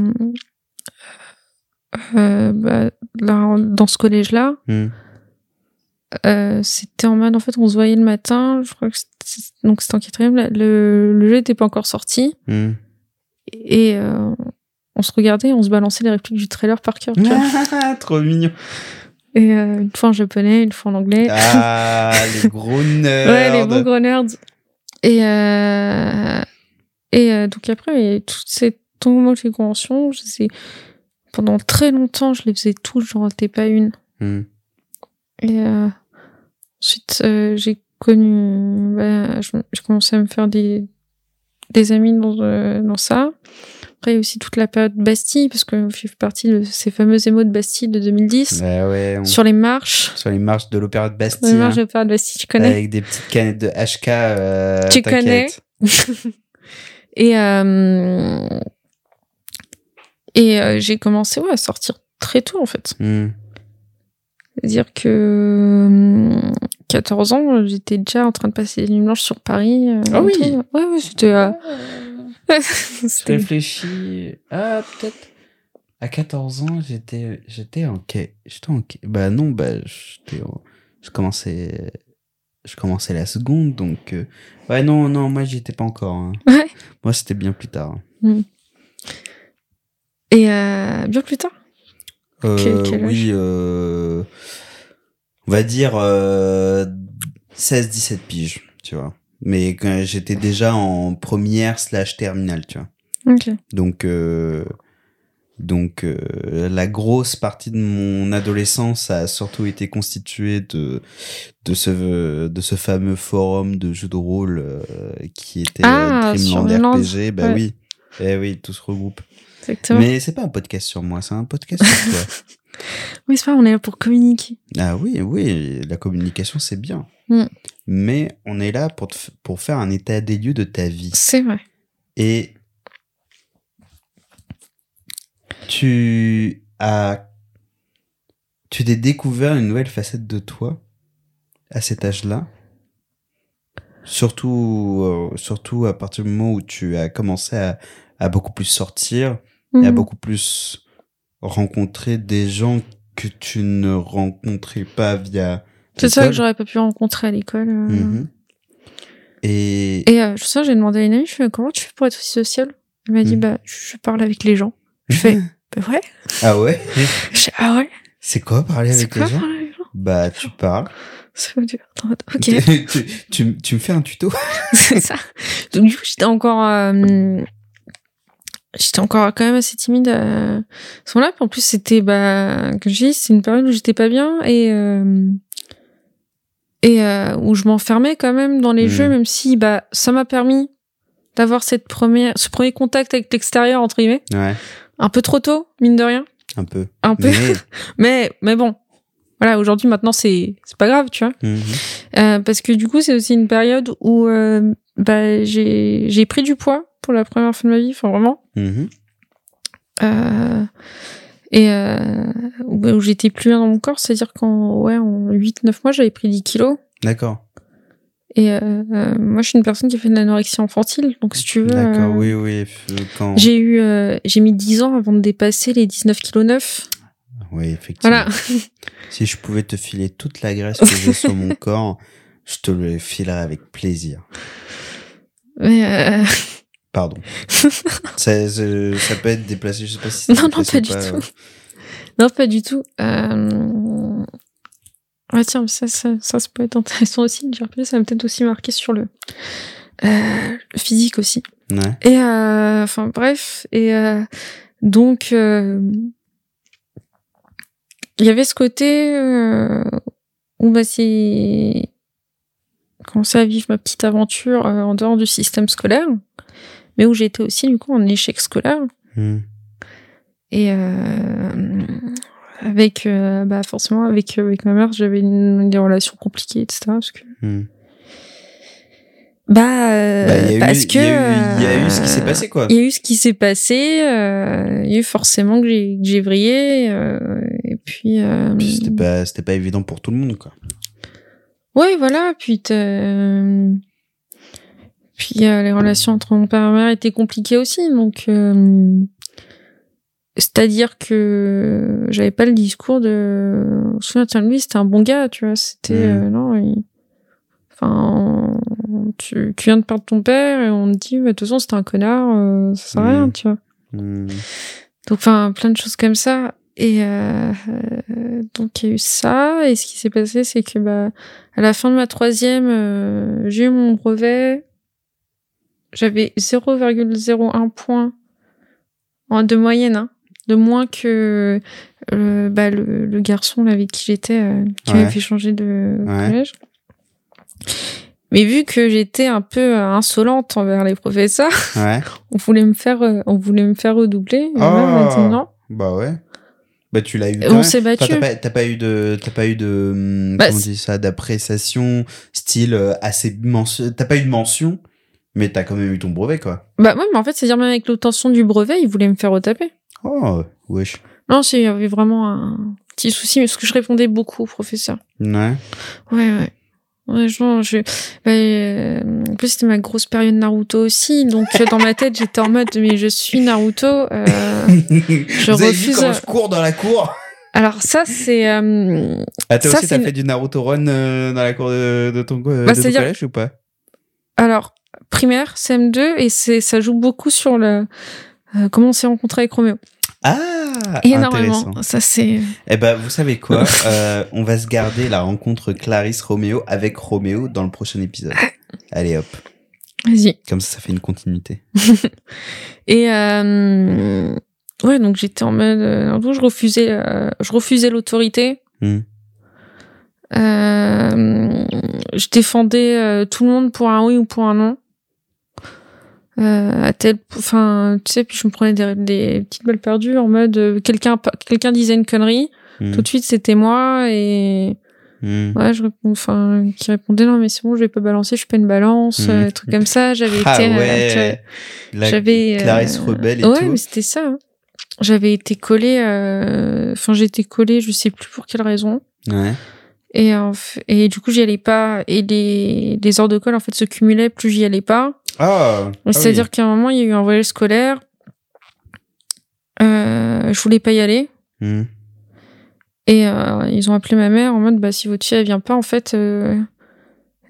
Speaker 1: bah, là, dans ce collège-là.
Speaker 2: Hmm.
Speaker 1: Euh, c'était en mode, en fait, on se voyait le matin. Je crois que c'était, donc c'était en quatrième. Le, le jeu n'était pas encore sorti.
Speaker 2: Hmm.
Speaker 1: Et euh, on se regardait, on se balançait les répliques du trailer par cœur.
Speaker 2: trop mignon.
Speaker 1: Et euh, une fois en japonais, une fois en anglais.
Speaker 2: Ah, les gros nerds.
Speaker 1: Ouais, les bons gros nerds. Et, euh, et euh, donc après, il y a toutes ces tournois les conventions, je sais, pendant très longtemps, je les faisais toutes, j'en ratais pas une.
Speaker 2: Hmm.
Speaker 1: Et euh, ensuite, euh, j'ai connu, bah, j'ai commencé à me faire des, des amis dans, euh, dans ça. Après, il y a aussi toute la période Bastille, parce que je fais partie de ces fameux émos de Bastille de 2010,
Speaker 2: Bah ouais, on- sur...
Speaker 1: sur les marches.
Speaker 2: les marches de l'opéra de
Speaker 1: Les
Speaker 2: Bastille.
Speaker 1: marches
Speaker 2: hein,
Speaker 1: de période Bastille, tu connais
Speaker 2: Avec des petites canettes de HK. euh,
Speaker 1: Tu
Speaker 2: t'inquiète.
Speaker 1: Et, euh, et euh, j'ai commencé ouais, à sortir très tôt, en fait.
Speaker 2: Hmm.
Speaker 1: C'est-à-dire que euh, 14 ans, j'étais déjà en train de passer les nuits blanches sur Paris. euh,
Speaker 2: Ah oui.
Speaker 1: et. Ouais, ouais, c'était... euh,
Speaker 2: Je réfléchis. Ah, peut-être. À 14 ans, j'étais, j'étais en quai. J'étais en quai. Bah non, bah, j'étais en- je commençais, je commençais la seconde, donc, euh, ouais, non, non, moi, j'y étais pas encore. hein.
Speaker 1: Ouais.
Speaker 2: Moi, c'était bien plus tard.
Speaker 1: Et euh, bien plus tard?
Speaker 2: Euh,
Speaker 1: Quel- quel
Speaker 2: oui, euh, on va dire euh, 16-17 piges, tu vois. Mais quand j'étais déjà en première slash terminale, tu vois.
Speaker 1: Ok.
Speaker 2: Donc, euh, donc euh, la grosse partie de mon adolescence a surtout été constituée de de ce de ce fameux forum de jeux de rôle euh, qui était
Speaker 1: Ah,
Speaker 2: euh, Dreamland
Speaker 1: Dreamland,
Speaker 2: RPG. Bah
Speaker 1: ouais.
Speaker 2: oui, eh oui, tout se regroupe.
Speaker 1: Exactement.
Speaker 2: Mais c'est pas un podcast sur moi, c'est un podcast sur toi.
Speaker 1: Oui, c'est pas, on est là pour communiquer.
Speaker 2: Ah oui, oui, la communication c'est bien.
Speaker 1: Mm.
Speaker 2: Mais on est là pour te pour faire un état des lieux de ta vie.
Speaker 1: C'est vrai.
Speaker 2: Et tu as tu t'es découvert une nouvelle facette de toi à cet âge-là? Surtout euh, surtout à partir du moment où tu as commencé à, à beaucoup plus sortir et à beaucoup plus rencontrer des gens que tu ne rencontrais pas via
Speaker 1: C'est ça que j'aurais pas pu rencontrer à l'école. euh.
Speaker 2: Mhm. Et,
Speaker 1: Et euh, je sais, j'ai demandé à une amie, je fais comment tu fais pour être aussi sociable Elle m'a dit,
Speaker 2: Mhm.
Speaker 1: bah, je parle avec les gens. Je fais, bah ouais.
Speaker 2: ah ouais?
Speaker 1: Je fais, ah ouais.
Speaker 2: C'est quoi parler avec
Speaker 1: quoi
Speaker 2: les gens?
Speaker 1: Parler
Speaker 2: Bah tu parles.
Speaker 1: Ok.
Speaker 2: tu, tu, tu me fais un tuto?
Speaker 1: C'est ça. Donc du coup, j'étais encore, euh, j'étais encore quand même assez timide à ce moment-là. En plus, c'était, bah, comme je dis, c'est une période où j'étais pas bien et euh, et euh, où je m'enfermais quand même dans les
Speaker 2: Mhm.
Speaker 1: jeux, même si bah ça m'a permis d'avoir cette première, ce premier contact avec l'extérieur entre guillemets,
Speaker 2: Ouais,
Speaker 1: un peu trop tôt, mine de rien,
Speaker 2: un peu.
Speaker 1: un peu.
Speaker 2: Mais,
Speaker 1: Mais mais bon, voilà, aujourd'hui maintenant c'est c'est pas grave, tu vois.
Speaker 2: Mhm.
Speaker 1: Euh, parce que du coup, c'est aussi une période où euh, bah, j'ai j'ai pris du poids pour la première fois de ma vie, enfin vraiment.
Speaker 2: Mhm.
Speaker 1: Euh, et euh, où, j'étais plus bien dans mon corps, c'est-à-dire qu'en ouais, en 8-9 mois, j'avais pris 10 kilos.
Speaker 2: D'accord.
Speaker 1: Et euh, euh, moi, je suis une personne qui a fait de l'anorexie infantile, donc si tu veux...
Speaker 2: D'accord,
Speaker 1: euh,
Speaker 2: oui, oui. Quand...
Speaker 1: J'ai eu, j'ai mis 10 ans avant de dépasser les 19 kg 9.
Speaker 2: Oui, effectivement.
Speaker 1: Voilà.
Speaker 2: Si je pouvais te filer toute la graisse que j'ai sur mon corps, je te le filerais avec plaisir.
Speaker 1: Mais
Speaker 2: Pardon. ça, ça, ça peut être déplacé, je sais pas si c'est
Speaker 1: Non, non, pas du tout. non, pas du tout. Euh... Ah tiens, ça, ça, ça, ça peut être intéressant aussi. J'ai rappelé, ça m'a peut-être aussi marqué sur le, euh, le physique aussi.
Speaker 2: Ouais.
Speaker 1: Et euh, enfin bref, et euh, donc il y avait ce côté où bah c'est commencé à vivre ma petite aventure en dehors du système scolaire, mais où j'étais aussi du coup en échec scolaire
Speaker 2: Mhm.
Speaker 1: et euh, avec euh, bah forcément avec avec ma mère j'avais des relations compliquées etc parce que
Speaker 2: Mhm.
Speaker 1: bah, euh,
Speaker 2: Bah, il y a eu-
Speaker 1: parce
Speaker 2: il
Speaker 1: que
Speaker 2: y il y a eu ce qui s'est
Speaker 1: euh,
Speaker 2: passé, quoi.
Speaker 1: Il y a eu ce qui s'est passé. euh, il y a eu forcément que j'ai que j'ai vrillé. euh, et puis. euh,
Speaker 2: Puis c'était pas, c'était pas évident pour tout le monde, quoi.
Speaker 1: ouais, voilà. Puis t'as- Puis euh, les relations entre mon père et ma mère étaient compliquées aussi, donc euh, c'est-à-dire que j'avais pas le discours de. Je me souviens, tiens, lui, c'était un bon gars, tu vois. C'était
Speaker 2: Mm.
Speaker 1: euh, non, il- enfin, tu, tu viens de perdre ton père et on te dit, mais de toute façon, c'était un connard, euh, ça sert à
Speaker 2: Mm.
Speaker 1: rien, tu vois.
Speaker 2: Hmm.
Speaker 1: Donc, enfin, plein de choses comme ça. Et euh, euh, donc, il y a eu ça. Et ce qui s'est passé, c'est que bah, à la fin de ma troisième, euh, j'ai eu mon brevet. J'avais 0,01 point en de moyenne, hein, de moins que euh, bah, le, le garçon là, avec qui j'étais, euh, qui
Speaker 2: Ouais.
Speaker 1: m'avait fait changer de
Speaker 2: Ouais.
Speaker 1: collège. Mais vu que j'étais un peu euh, insolente envers les professeurs,
Speaker 2: Ouais.
Speaker 1: on voulait me faire, on voulait me faire redoubler.
Speaker 2: Ah.
Speaker 1: non.
Speaker 2: Bah ouais. Bah tu l'as eu.
Speaker 1: On s'est
Speaker 2: Enfin,
Speaker 1: battu.
Speaker 2: t'as pas, t'as pas eu de, t'as pas eu de, hum,
Speaker 1: Bah,
Speaker 2: comment on dit ça, d'appréciation, style assez mention. T'as pas eu de mention, mais t'as quand même eu ton brevet quoi.
Speaker 1: Bah ouais, mais en fait, c'est-à-dire même avec l'obtention du brevet, ils voulaient me faire retaper.
Speaker 2: Oh wesh.
Speaker 1: Non, il y avait vraiment un petit souci, parce que je répondais beaucoup au professeur.
Speaker 2: Ouais.
Speaker 1: Ouais, ouais. Ouais, genre, je... bah, euh, en plus, c'était ma grosse période Naruto aussi, donc euh, dans ma tête, j'étais en mode, mais je suis Naruto. euh,
Speaker 2: Vous avez vu
Speaker 1: refuse,
Speaker 2: comment je cours dans la cour?
Speaker 1: Alors ça, c'est... euh,
Speaker 2: Ah toi
Speaker 1: ça,
Speaker 2: aussi t'as fait du Naruto Run dans la cour de, de ton,
Speaker 1: Bah,
Speaker 2: de ton collège ou pas?
Speaker 1: Alors, primaire, CM2, et c'est ça joue beaucoup sur le... euh, comment on s'est rencontré avec Roméo.
Speaker 2: Ah
Speaker 1: Énormément.
Speaker 2: intéressant.
Speaker 1: Ça, c'est...
Speaker 2: Eh ben, vous savez quoi Euh, On va se garder la rencontre Clarisse-Roméo avec Roméo dans le prochain épisode. Allez hop,
Speaker 1: Vas-y.
Speaker 2: comme ça, ça fait une continuité.
Speaker 1: Et euh, ouais, donc j'étais en mode, euh, en tout, je refusais, je refusais l'autorité.
Speaker 2: Hmm.
Speaker 1: Euh, je défendais euh, tout le monde pour un oui ou pour un non. Euh, à tel, enfin, tu sais, puis je me prenais des, des petites balles perdues en mode euh, quelqu'un, quelqu'un disait une connerie,
Speaker 2: Hmm.
Speaker 1: tout de suite c'était moi et
Speaker 2: Hmm.
Speaker 1: ouais, je réponds, enfin, qui répondait non mais c'est bon, je vais pas balancer, je suis pas une balance,
Speaker 2: Hmm.
Speaker 1: euh, des trucs comme ça. J'avais
Speaker 2: Ah
Speaker 1: été, euh,
Speaker 2: ouais,
Speaker 1: j'avais euh,
Speaker 2: Clarisse rebelle et
Speaker 1: ouais,
Speaker 2: tout.
Speaker 1: mais c'était ça. hein. J'avais été collée, euh, enfin j'ai été collée, je sais plus pour quelle raison.
Speaker 2: Ouais.
Speaker 1: Et f- et du coup j'y allais pas et les les heures de colle en fait se cumulaient plus j'y allais pas.
Speaker 2: Ah, ah
Speaker 1: C'est-à-dire
Speaker 2: oui.
Speaker 1: qu'à un moment il y a eu un voyage scolaire. Euh, je voulais pas y aller
Speaker 2: Hmm.
Speaker 1: et euh, ils ont appelé ma mère en mode bah si votre fille elle vient pas en fait euh,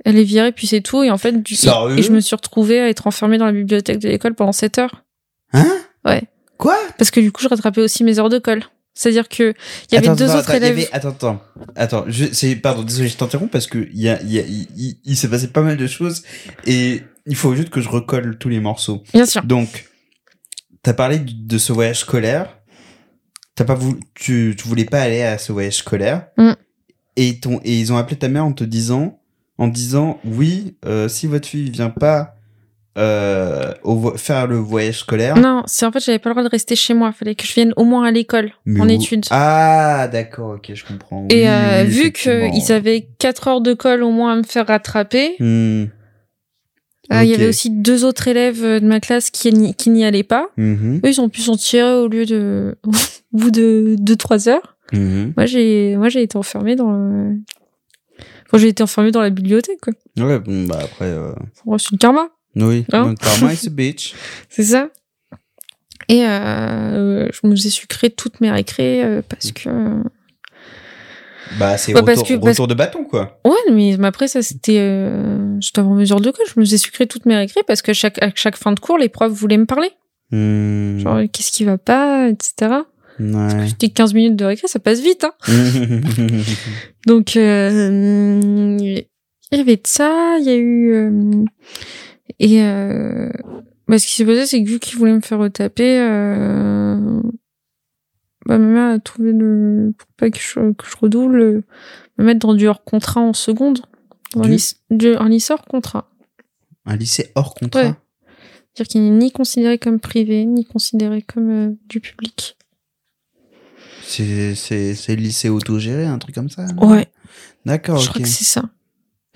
Speaker 1: elle est virée puis c'est tout et en fait du et je me suis retrouvée à être enfermée dans la bibliothèque de l'école pendant 7 heures.
Speaker 2: Hein?
Speaker 1: Ouais.
Speaker 2: Quoi?
Speaker 1: Parce que du coup, je rattrapais aussi mes heures de colle. C'est-à-dire que il y avait
Speaker 2: Attends,
Speaker 1: deux
Speaker 2: attends,
Speaker 1: autres
Speaker 2: attends, il y
Speaker 1: élèves.
Speaker 2: avait- Attends, attends, attends. Je, c'est, pardon, désolé, je t'interromps parce que il y a, il y a, il, s'est passé pas mal de choses et il faut juste que je recolle tous les morceaux.
Speaker 1: Bien sûr.
Speaker 2: Donc, t'as parlé de de ce voyage scolaire. T'as pas voulu, tu, tu voulais pas aller à ce voyage scolaire.
Speaker 1: Mm.
Speaker 2: Et ton, et ils ont appelé ta mère en te disant, en disant, oui, euh, si votre fille vient pas, euh, au faire le voyage scolaire.
Speaker 1: Non, c'est en fait, j'avais pas le droit de rester chez moi. Fallait que je vienne au moins à l'école, en
Speaker 2: où-
Speaker 1: études.
Speaker 2: Ah, d'accord, ok, je comprends.
Speaker 1: Et
Speaker 2: Oui,
Speaker 1: euh, vu qu'ils avaient 4 heures de colle au moins à me faire rattraper, euh, il y avait aussi deux autres élèves de ma classe qui, n'y- qui n'y allaient pas.
Speaker 2: Mhm.
Speaker 1: Eux, ils ont pu s'en tirer au lieu de, au bout de 2-3 heures.
Speaker 2: Mhm.
Speaker 1: Moi, j'ai, moi, j'ai été enfermée dans le... Enfin, j'ai été enfermée dans la bibliothèque, quoi.
Speaker 2: Ouais, bon, bah après, euh,
Speaker 1: c'est le karma.
Speaker 2: Oui,
Speaker 1: Hein
Speaker 2: karma is a bitch.
Speaker 1: C'est ça. Et euh, je me suis sucré toutes mes récré euh, parce que.
Speaker 2: Bah, c'est
Speaker 1: Ouais,
Speaker 2: retour,
Speaker 1: parce que- parce-
Speaker 2: retour de bâton, quoi.
Speaker 1: Ouais, mais après, ça, c'était. Euh... J'étais avant mesure de colle. Je me suis sucré toutes mes récré parce que chaque, à chaque fin de cours, les profs voulaient me parler.
Speaker 2: Hmm.
Speaker 1: Genre, qu'est-ce qui va pas, etc.
Speaker 2: Ouais.
Speaker 1: J'étais 15 minutes de récré, ça passe vite, hein. Donc, euh, il y avait de ça, il y a eu. euh, et euh, bah, ce qui s'est passé, c'est que vu qu'ils voulaient me faire retaper, euh, bah, ma mère a trouvé le. Pour pas que je, que je redouble, me mettre dans du hors contrat en seconde. Dans un, lycée, du- un lycée hors contrat.
Speaker 2: Un lycée hors contrat.
Speaker 1: Ouais. C'est-à-dire qu'il n'est ni considéré comme privé, ni considéré comme euh, du public.
Speaker 2: C'est, le lycée autogéré, un truc comme ça
Speaker 1: Ouais,
Speaker 2: D'accord,
Speaker 1: je crois que c'est ça.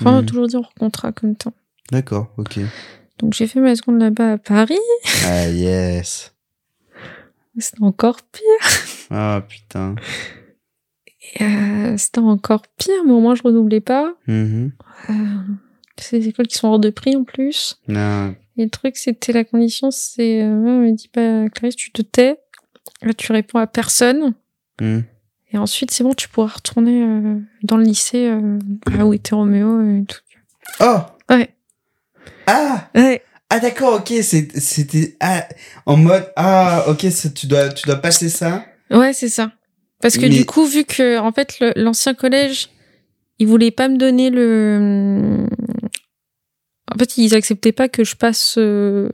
Speaker 1: Enfin, on va
Speaker 2: Hmm.
Speaker 1: toujours dire hors contrat comme temps.
Speaker 2: D'accord, ok.
Speaker 1: Donc j'ai fait ma seconde là-bas à Paris.
Speaker 2: Ah, yes.
Speaker 1: C'était encore pire.
Speaker 2: Ah, putain.
Speaker 1: Euh, C'était encore pire, mais au moins je redoublais pas.
Speaker 2: Mhm.
Speaker 1: Euh, C'est des écoles qui sont hors de prix en plus.
Speaker 2: Non.
Speaker 1: Et le truc, c'était la condition, c'est, euh, on me dit, bah, Clarisse, tu te tais, là, tu réponds à personne,
Speaker 2: Hmm.
Speaker 1: et ensuite, c'est bon, tu pourras retourner euh, dans le lycée, euh, là où était Roméo et tout.
Speaker 2: Oh
Speaker 1: Ouais.
Speaker 2: Ah
Speaker 1: Ouais.
Speaker 2: Ah d'accord, ok, c'était ah, en mode ah ok, tu dois tu dois passer ça.
Speaker 1: Ouais, c'est ça. Parce que
Speaker 2: Mais-
Speaker 1: du coup, vu que, en fait, l'ancien collège, ils voulaient pas me donner le, en fait, ils acceptaient pas que je passe euh,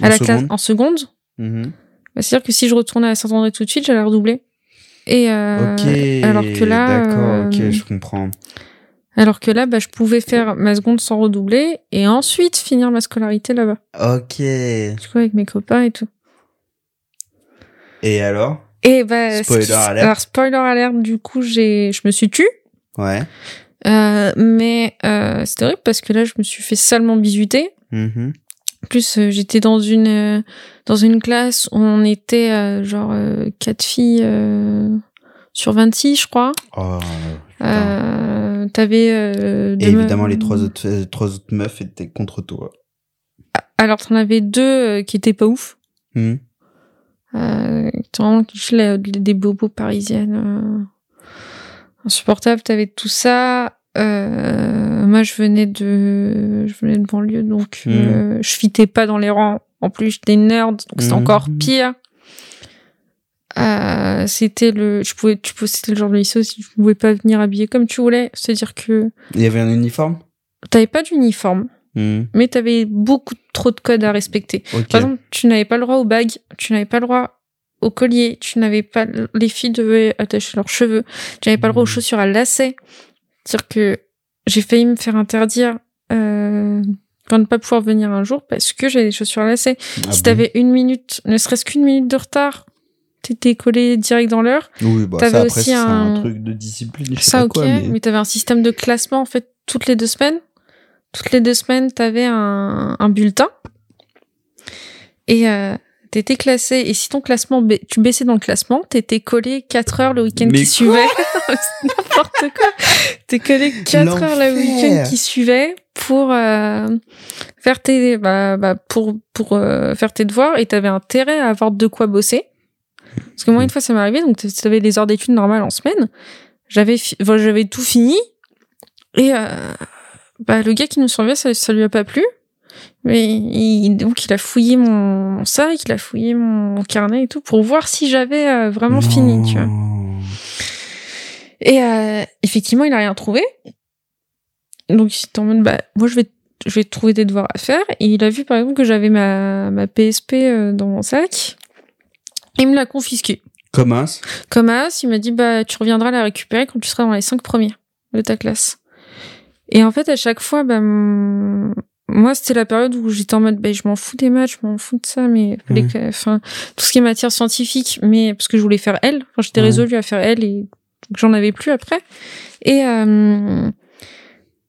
Speaker 1: à
Speaker 2: En
Speaker 1: la classe en seconde.
Speaker 2: Mhm.
Speaker 1: Bah, C'est-à-dire que si je retournais à Saint-André tout de suite, j'allais redoubler. Et euh, alors que là,
Speaker 2: D'accord, ok,
Speaker 1: euh,
Speaker 2: je comprends.
Speaker 1: Alors que là, bah, je pouvais faire ma seconde sans redoubler et ensuite finir ma scolarité là-bas.
Speaker 2: Ok.
Speaker 1: Du coup, avec mes copains et tout.
Speaker 2: Et alors?
Speaker 1: Et bah,
Speaker 2: Spoiler
Speaker 1: qui-
Speaker 2: alert.
Speaker 1: alors spoiler alert, du coup, j'ai, je me suis tue.
Speaker 2: Ouais.
Speaker 1: Euh, mais euh, c'était horrible parce que là, je me suis fait salement bisuter.
Speaker 2: Mhm.
Speaker 1: En plus, euh, j'étais dans une euh, dans une classe où on était euh, genre euh, quatre filles euh, sur 26, je crois.
Speaker 2: Oh. putain.
Speaker 1: Euh, T'avais euh,
Speaker 2: Et évidemment, les trois autres euh, trois autres meufs étaient contre toi.
Speaker 1: Alors, t'en avais deux euh, qui étaient pas ouf.
Speaker 2: Hmm.
Speaker 1: Euh, vraiment des bobos parisiennes insupportables. T'avais tout ça. Moi, je venais de, je venais de banlieue, donc euh, je fitais pas dans les rangs. En plus, j'étais nerd, donc c'était
Speaker 2: Mhm.
Speaker 1: encore pire. Euh, c'était le, je pouvais, tu pouvais, c'était le genre de lycée aussi, tu pouvais pas venir habillé comme tu voulais. C'est-à-dire que
Speaker 2: Il y avait un uniforme?
Speaker 1: t'avais pas d'uniforme,
Speaker 2: Hmm.
Speaker 1: mais t'avais beaucoup trop de codes à respecter. Par exemple, tu n'avais pas le droit aux bagues, tu n'avais pas le droit au collier, tu n'avais pas, les filles devaient attacher leurs cheveux, tu n'avais pas le droit aux
Speaker 2: Mhm.
Speaker 1: chaussures à lacets. C'est-à-dire que j'ai failli me faire interdire, euh, de ne pas pouvoir venir un jour parce que j'avais des chaussures à lacets.
Speaker 2: Ah
Speaker 1: si
Speaker 2: bon?
Speaker 1: t'avais une minute, ne serait-ce qu'une minute de retard, t'étais collé direct dans l'heure.
Speaker 2: Oui, bah ça après
Speaker 1: aussi
Speaker 2: un...
Speaker 1: un-
Speaker 2: truc de discipline, je sais
Speaker 1: Ça,
Speaker 2: pas
Speaker 1: ok,
Speaker 2: quoi,
Speaker 1: mais,
Speaker 2: mais...
Speaker 1: t'avais un système de classement, en fait, toutes les deux semaines. Toutes les deux semaines, t'avais un, un bulletin. Et euh, t'étais classé. Et si ton classement, ba- tu baissais dans le classement, t'étais collé 4 heures le week-end qui suivait. N'importe quoi. T'es collé 4 heures le week-end qui suivait pour euh, faire tes bah, bah, pour pour euh, faire tes devoirs et t'avais intérêt à avoir de quoi bosser parce que moi une fois ça m'est arrivé donc t'avais des heures d'études normales en semaine j'avais fi- enfin, j'avais tout fini et euh, bah le gars qui nous surveillait ça, ça lui a pas plu mais il, donc il a fouillé mon, sac il a fouillé mon, carnet et tout pour voir si j'avais euh, vraiment fini tu vois et euh, effectivement, il a rien trouvé. Donc il était en mode, bah, moi je vais, je vais trouver des devoirs à faire. Et il a vu par exemple que j'avais ma, ma PSP euh, dans mon sac. Il me l'a confisqué.
Speaker 2: Comment
Speaker 1: Comme as, il m'a dit, bah, tu reviendras la récupérer quand tu seras dans les cinq premiers de ta classe. Et en fait, à chaque fois, bah, moi, c'était la période où j'étais en mode, bah, je m'en fous des maths, je m'en fous de ça, mais fallait que- enfin, tout ce qui est matière scientifique, mais parce que je voulais faire L, enfin, j'étais
Speaker 2: Mhm.
Speaker 1: résolue à faire L et j'en avais plus après. Et, euh,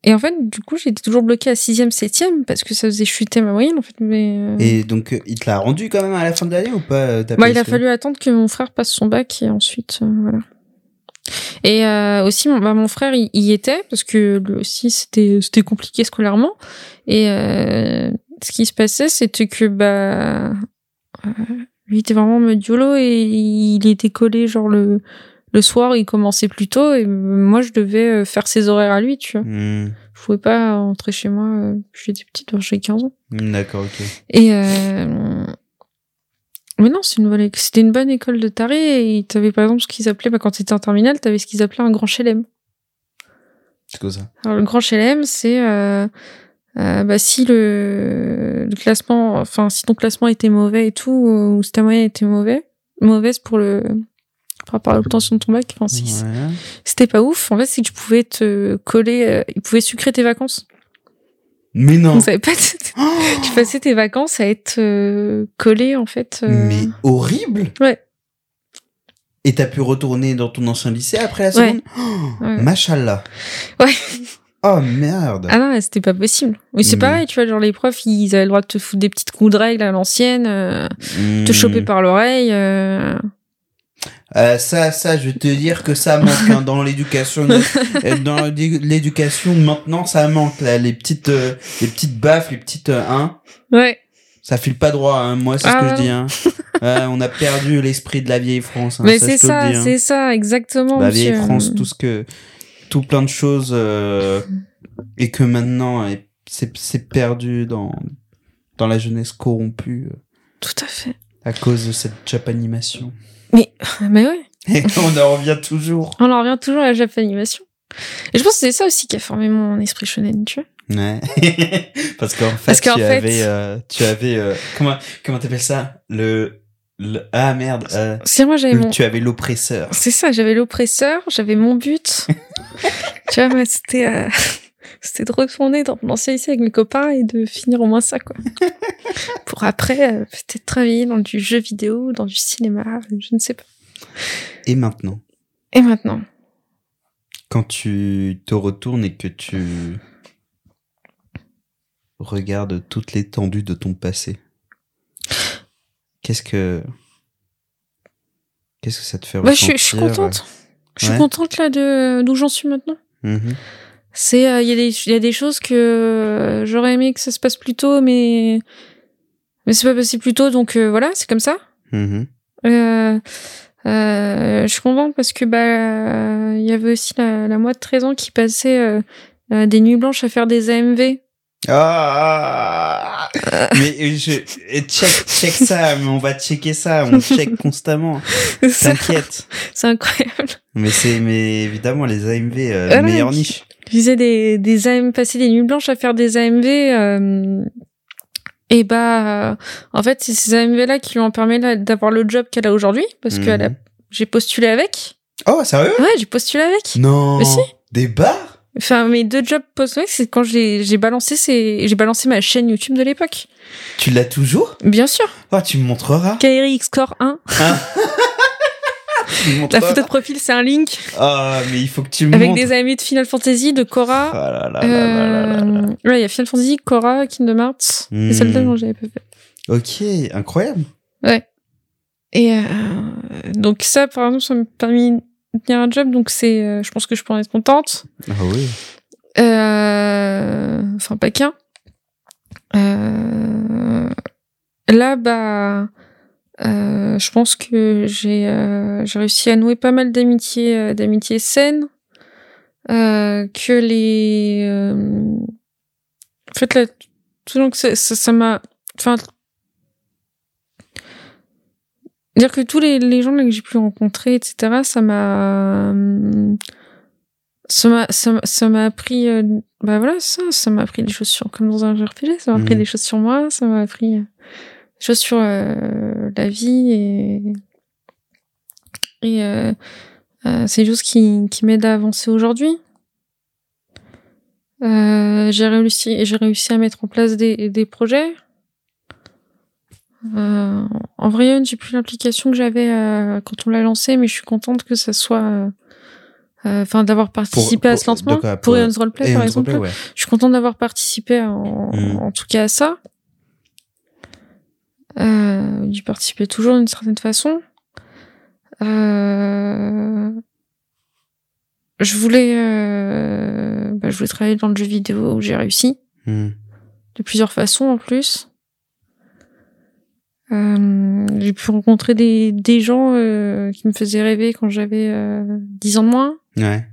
Speaker 1: et en fait, du coup, j'étais toujours bloquée à sixième, septième parce que ça faisait chuter ma moyenne, en fait, mais, euh,
Speaker 2: Et donc, euh, il te l'a rendu quand même à la fin de l'année ou pas euh,
Speaker 1: bah, il a fallu attendre que mon frère passe son bac et ensuite, euh, voilà. Et euh, aussi, mon, bah, mon frère, il y était parce que lui aussi, c'était c'était compliqué scolairement. Et euh, ce qui se passait, c'était que bah, euh, lui était vraiment en mode YOLO et il était collé genre le le soir, il commençait plus tôt et moi, je devais euh, faire ses horaires à lui, tu vois.
Speaker 2: Hmm.
Speaker 1: Je pouvais pas rentrer chez moi. euh, J'étais petite, j'avais 15 ans.
Speaker 2: Hmm, D'accord, ok.
Speaker 1: Et euh... mais non, c'est une bonne, c'était une bonne école de taré. Et t'avais par exemple ce qu'ils appelaient, bah, quand t'étais en terminale, t'avais ce qu'ils appelaient un grand chelem.
Speaker 2: C'est quoi ça?
Speaker 1: Alors le grand chelem, c'est euh, euh, bah, si le, le classement, enfin si ton classement était mauvais et tout, ou si ta moyenne était mauvais, mauvaise pour le par rapport à l'obtention de ton bac, enfin
Speaker 2: Ouais.
Speaker 1: c'était pas ouf, en fait c'est que tu pouvais te coller, euh, ils pouvaient sucrer tes vacances.
Speaker 2: Mais non
Speaker 1: pas, tu
Speaker 2: Oh
Speaker 1: passais tes vacances à être euh, collé en fait. euh,
Speaker 2: Mais horrible
Speaker 1: Ouais.
Speaker 2: Et t'as pu retourner dans ton ancien lycée après la
Speaker 1: Ouais.
Speaker 2: seconde oh,
Speaker 1: Ouais.
Speaker 2: Machallah
Speaker 1: Ouais.
Speaker 2: Oh merde
Speaker 1: Ah non, c'était pas possible. Oui, c'est pareil, tu vois, genre les profs, ils avaient le droit de te foutre des petites coups de règle à l'ancienne, euh, te
Speaker 2: Hmm.
Speaker 1: choper par l'oreille. Euh.
Speaker 2: Euh, ça, ça, je vais te dire que ça manque hein, dans l'éducation. euh, dans l'éducation, maintenant, ça manque là, les petites, euh, les petites baffes, les petites euh, hein.
Speaker 1: Ouais.
Speaker 2: Ça file pas droit, hein. moi, c'est ce
Speaker 1: Ah
Speaker 2: que
Speaker 1: ouais.
Speaker 2: je dis. Hein. Ouais, on a perdu l'esprit de la vieille France. Hein,
Speaker 1: Mais c'est ça,
Speaker 2: hein.
Speaker 1: c'est ça, exactement.
Speaker 2: la vieille
Speaker 1: monsieur.
Speaker 2: France, tout ce que, tout plein de choses, euh, et que maintenant, c'est, c'est perdu dans, dans la jeunesse corrompue euh,
Speaker 1: Tout à fait.
Speaker 2: à cause de cette japanimation.
Speaker 1: Mais ouais,
Speaker 2: Et on en revient toujours.
Speaker 1: on en revient toujours à la Japanimation. Et je pense que c'est ça aussi qui a formé mon esprit shonen, tu vois.
Speaker 2: Ouais. Parce qu'en fait, tu,
Speaker 1: fait-
Speaker 2: avais, euh, tu avais, euh, comment, comment t'appelles ça? Le, le, ah merde, euh,
Speaker 1: C'est moi, j'avais mon.
Speaker 2: tu avais l'oppresseur.
Speaker 1: C'est ça, j'avais l'oppresseur, j'avais mon but. tu vois, mais c'était. Euh, C'était de retourner dans mon ancien lycée avec mes copains et de finir au moins ça, quoi. Pour après, euh, peut-être travailler dans du jeu vidéo, dans du cinéma, je ne sais pas.
Speaker 2: Et maintenant,
Speaker 1: Et maintenant
Speaker 2: quand tu te retournes et que tu regardes toute l'étendue de ton passé, qu'est-ce que, qu'est-ce que ça te fait
Speaker 1: bah, je,
Speaker 2: ressentir
Speaker 1: suis- je suis contente. Je suis
Speaker 2: Ouais.
Speaker 1: contente là de d'où j'en suis maintenant.
Speaker 2: Mhm.
Speaker 1: C'est euh, il y a des il y a des choses que euh, j'aurais aimé que ça se passe plus tôt mais mais c'est pas passé plus tôt donc euh, voilà, c'est comme ça.
Speaker 2: Mhm.
Speaker 1: Euh, euh, je suis contente parce que bah il y avait aussi la, la moi de 13 ans qui passait euh, euh, des nuits blanches à faire des AMV.
Speaker 2: Ah, mais je, check, check ça, mais on va checker ça, on check constamment. T'inquiète.
Speaker 1: c'est incroyable.
Speaker 2: Mais c'est, mais évidemment, les AMV, euh,
Speaker 1: Voilà.
Speaker 2: meilleure niche.
Speaker 1: Faisais des des AM passer des nuits blanches à faire des AMV euh, et bah euh, en fait c'est ces AMV là qui lui ont permis d'avoir le job qu'elle a aujourd'hui parce que
Speaker 2: Mhm.
Speaker 1: j'ai postulé avec.
Speaker 2: Oh, sérieux?
Speaker 1: Ouais, j'ai postulé avec.
Speaker 2: Non.
Speaker 1: Mais si.
Speaker 2: Des bars?
Speaker 1: Enfin, mes deux jobs postulés, c'est quand j'ai balancé j'ai balancé ma chaîne YouTube de l'époque.
Speaker 2: Tu l'as toujours?
Speaker 1: Bien sûr.
Speaker 2: Oh, tu me montreras.
Speaker 1: Kairi X-Core 1.
Speaker 2: Hein Tu me
Speaker 1: La photo de profil, c'est un link
Speaker 2: Ah, mais il faut que tu me
Speaker 1: avec
Speaker 2: montres.
Speaker 1: des amis de Final Fantasy, de
Speaker 2: Oh
Speaker 1: Korra.
Speaker 2: là là là là.
Speaker 1: Euh, ouais, il y a Final Fantasy, Korra, Kingdom Hearts.
Speaker 2: Hmm.
Speaker 1: Et celle-là, non, j'avais pas fait.
Speaker 2: Ok, incroyable.
Speaker 1: Ouais. Et euh, donc ça, par exemple, ça m'a permis de tenir un job, donc c'est, euh, je pense que je peux en être contente.
Speaker 2: Ah oui.
Speaker 1: Euh, enfin, pas qu'un. Euh, là, bah, euh, je pense que j'ai euh, réussi à nouer pas mal d'amitiés euh, d'amitiés saines. Euh, que les. euh, en fait, là, tout donc ça ça- ça m'a. Enfin. Dire que tous les, les gens là, que j'ai pu rencontrer, etc., ça m'a. euh, ça m'a ça m'a- ça m'a appris bah voilà ça ça m'a appris des choses sur comme dans un RPG ça m'a appris
Speaker 2: Mhm.
Speaker 1: des choses sur moi ça m'a appris choses sur euh, la vie et et euh, euh, c'est choses qui qui m'aident à avancer aujourd'hui. Euh, j'ai réussi j'ai réussi à mettre en place des des projets. Euh, en vrai j'ai plus l'implication que j'avais euh, quand on l'a lancé mais je suis contente que ça soit euh, enfin d'avoir participé à ce lancement.
Speaker 2: quoi,
Speaker 1: pour
Speaker 2: pour-
Speaker 1: Roleplay par exemple.
Speaker 2: ouais.
Speaker 1: je suis contente d'avoir participé en,
Speaker 2: Mm.
Speaker 1: en tout cas à ça euh, d'y participer toujours d'une certaine façon euh, je voulais euh, bah, je voulais travailler dans le jeu vidéo où j'ai réussi
Speaker 2: Hmm.
Speaker 1: de plusieurs façons en plus euh, j'ai pu rencontrer des, des gens euh, qui me faisaient rêver quand j'avais euh, 10 ans de moins
Speaker 2: Ouais.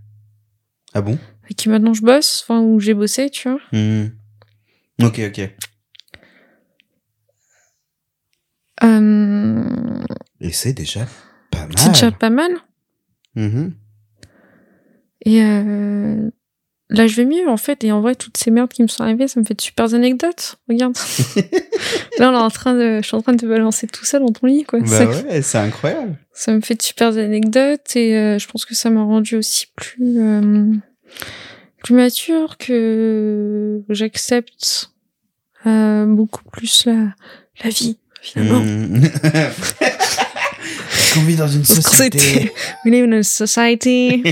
Speaker 2: Ah bon?
Speaker 1: Avec qui maintenant je bosse, enfin où j'ai bossé, tu vois.
Speaker 2: Hmm. Ok, ok.
Speaker 1: Euh,
Speaker 2: Et c'est déjà pas mal.
Speaker 1: c'est déjà pas mal.
Speaker 2: Mhm.
Speaker 1: Et euh, là, je vais mieux, en fait. Et en vrai, toutes ces merdes qui me sont arrivées, ça me fait de super anecdotes. Regarde. là, on est en train de, je suis en train de balancer tout ça dans ton lit, quoi.
Speaker 2: Bah
Speaker 1: ça,
Speaker 2: ouais, c'est incroyable.
Speaker 1: ça me fait de super anecdotes et euh, je pense que ça m'a rendu aussi plus, euh, plus mature, que j'accepte euh, beaucoup plus la, la vie, finalement.
Speaker 2: Parce qu'on vit dans une société.
Speaker 1: We live in a society.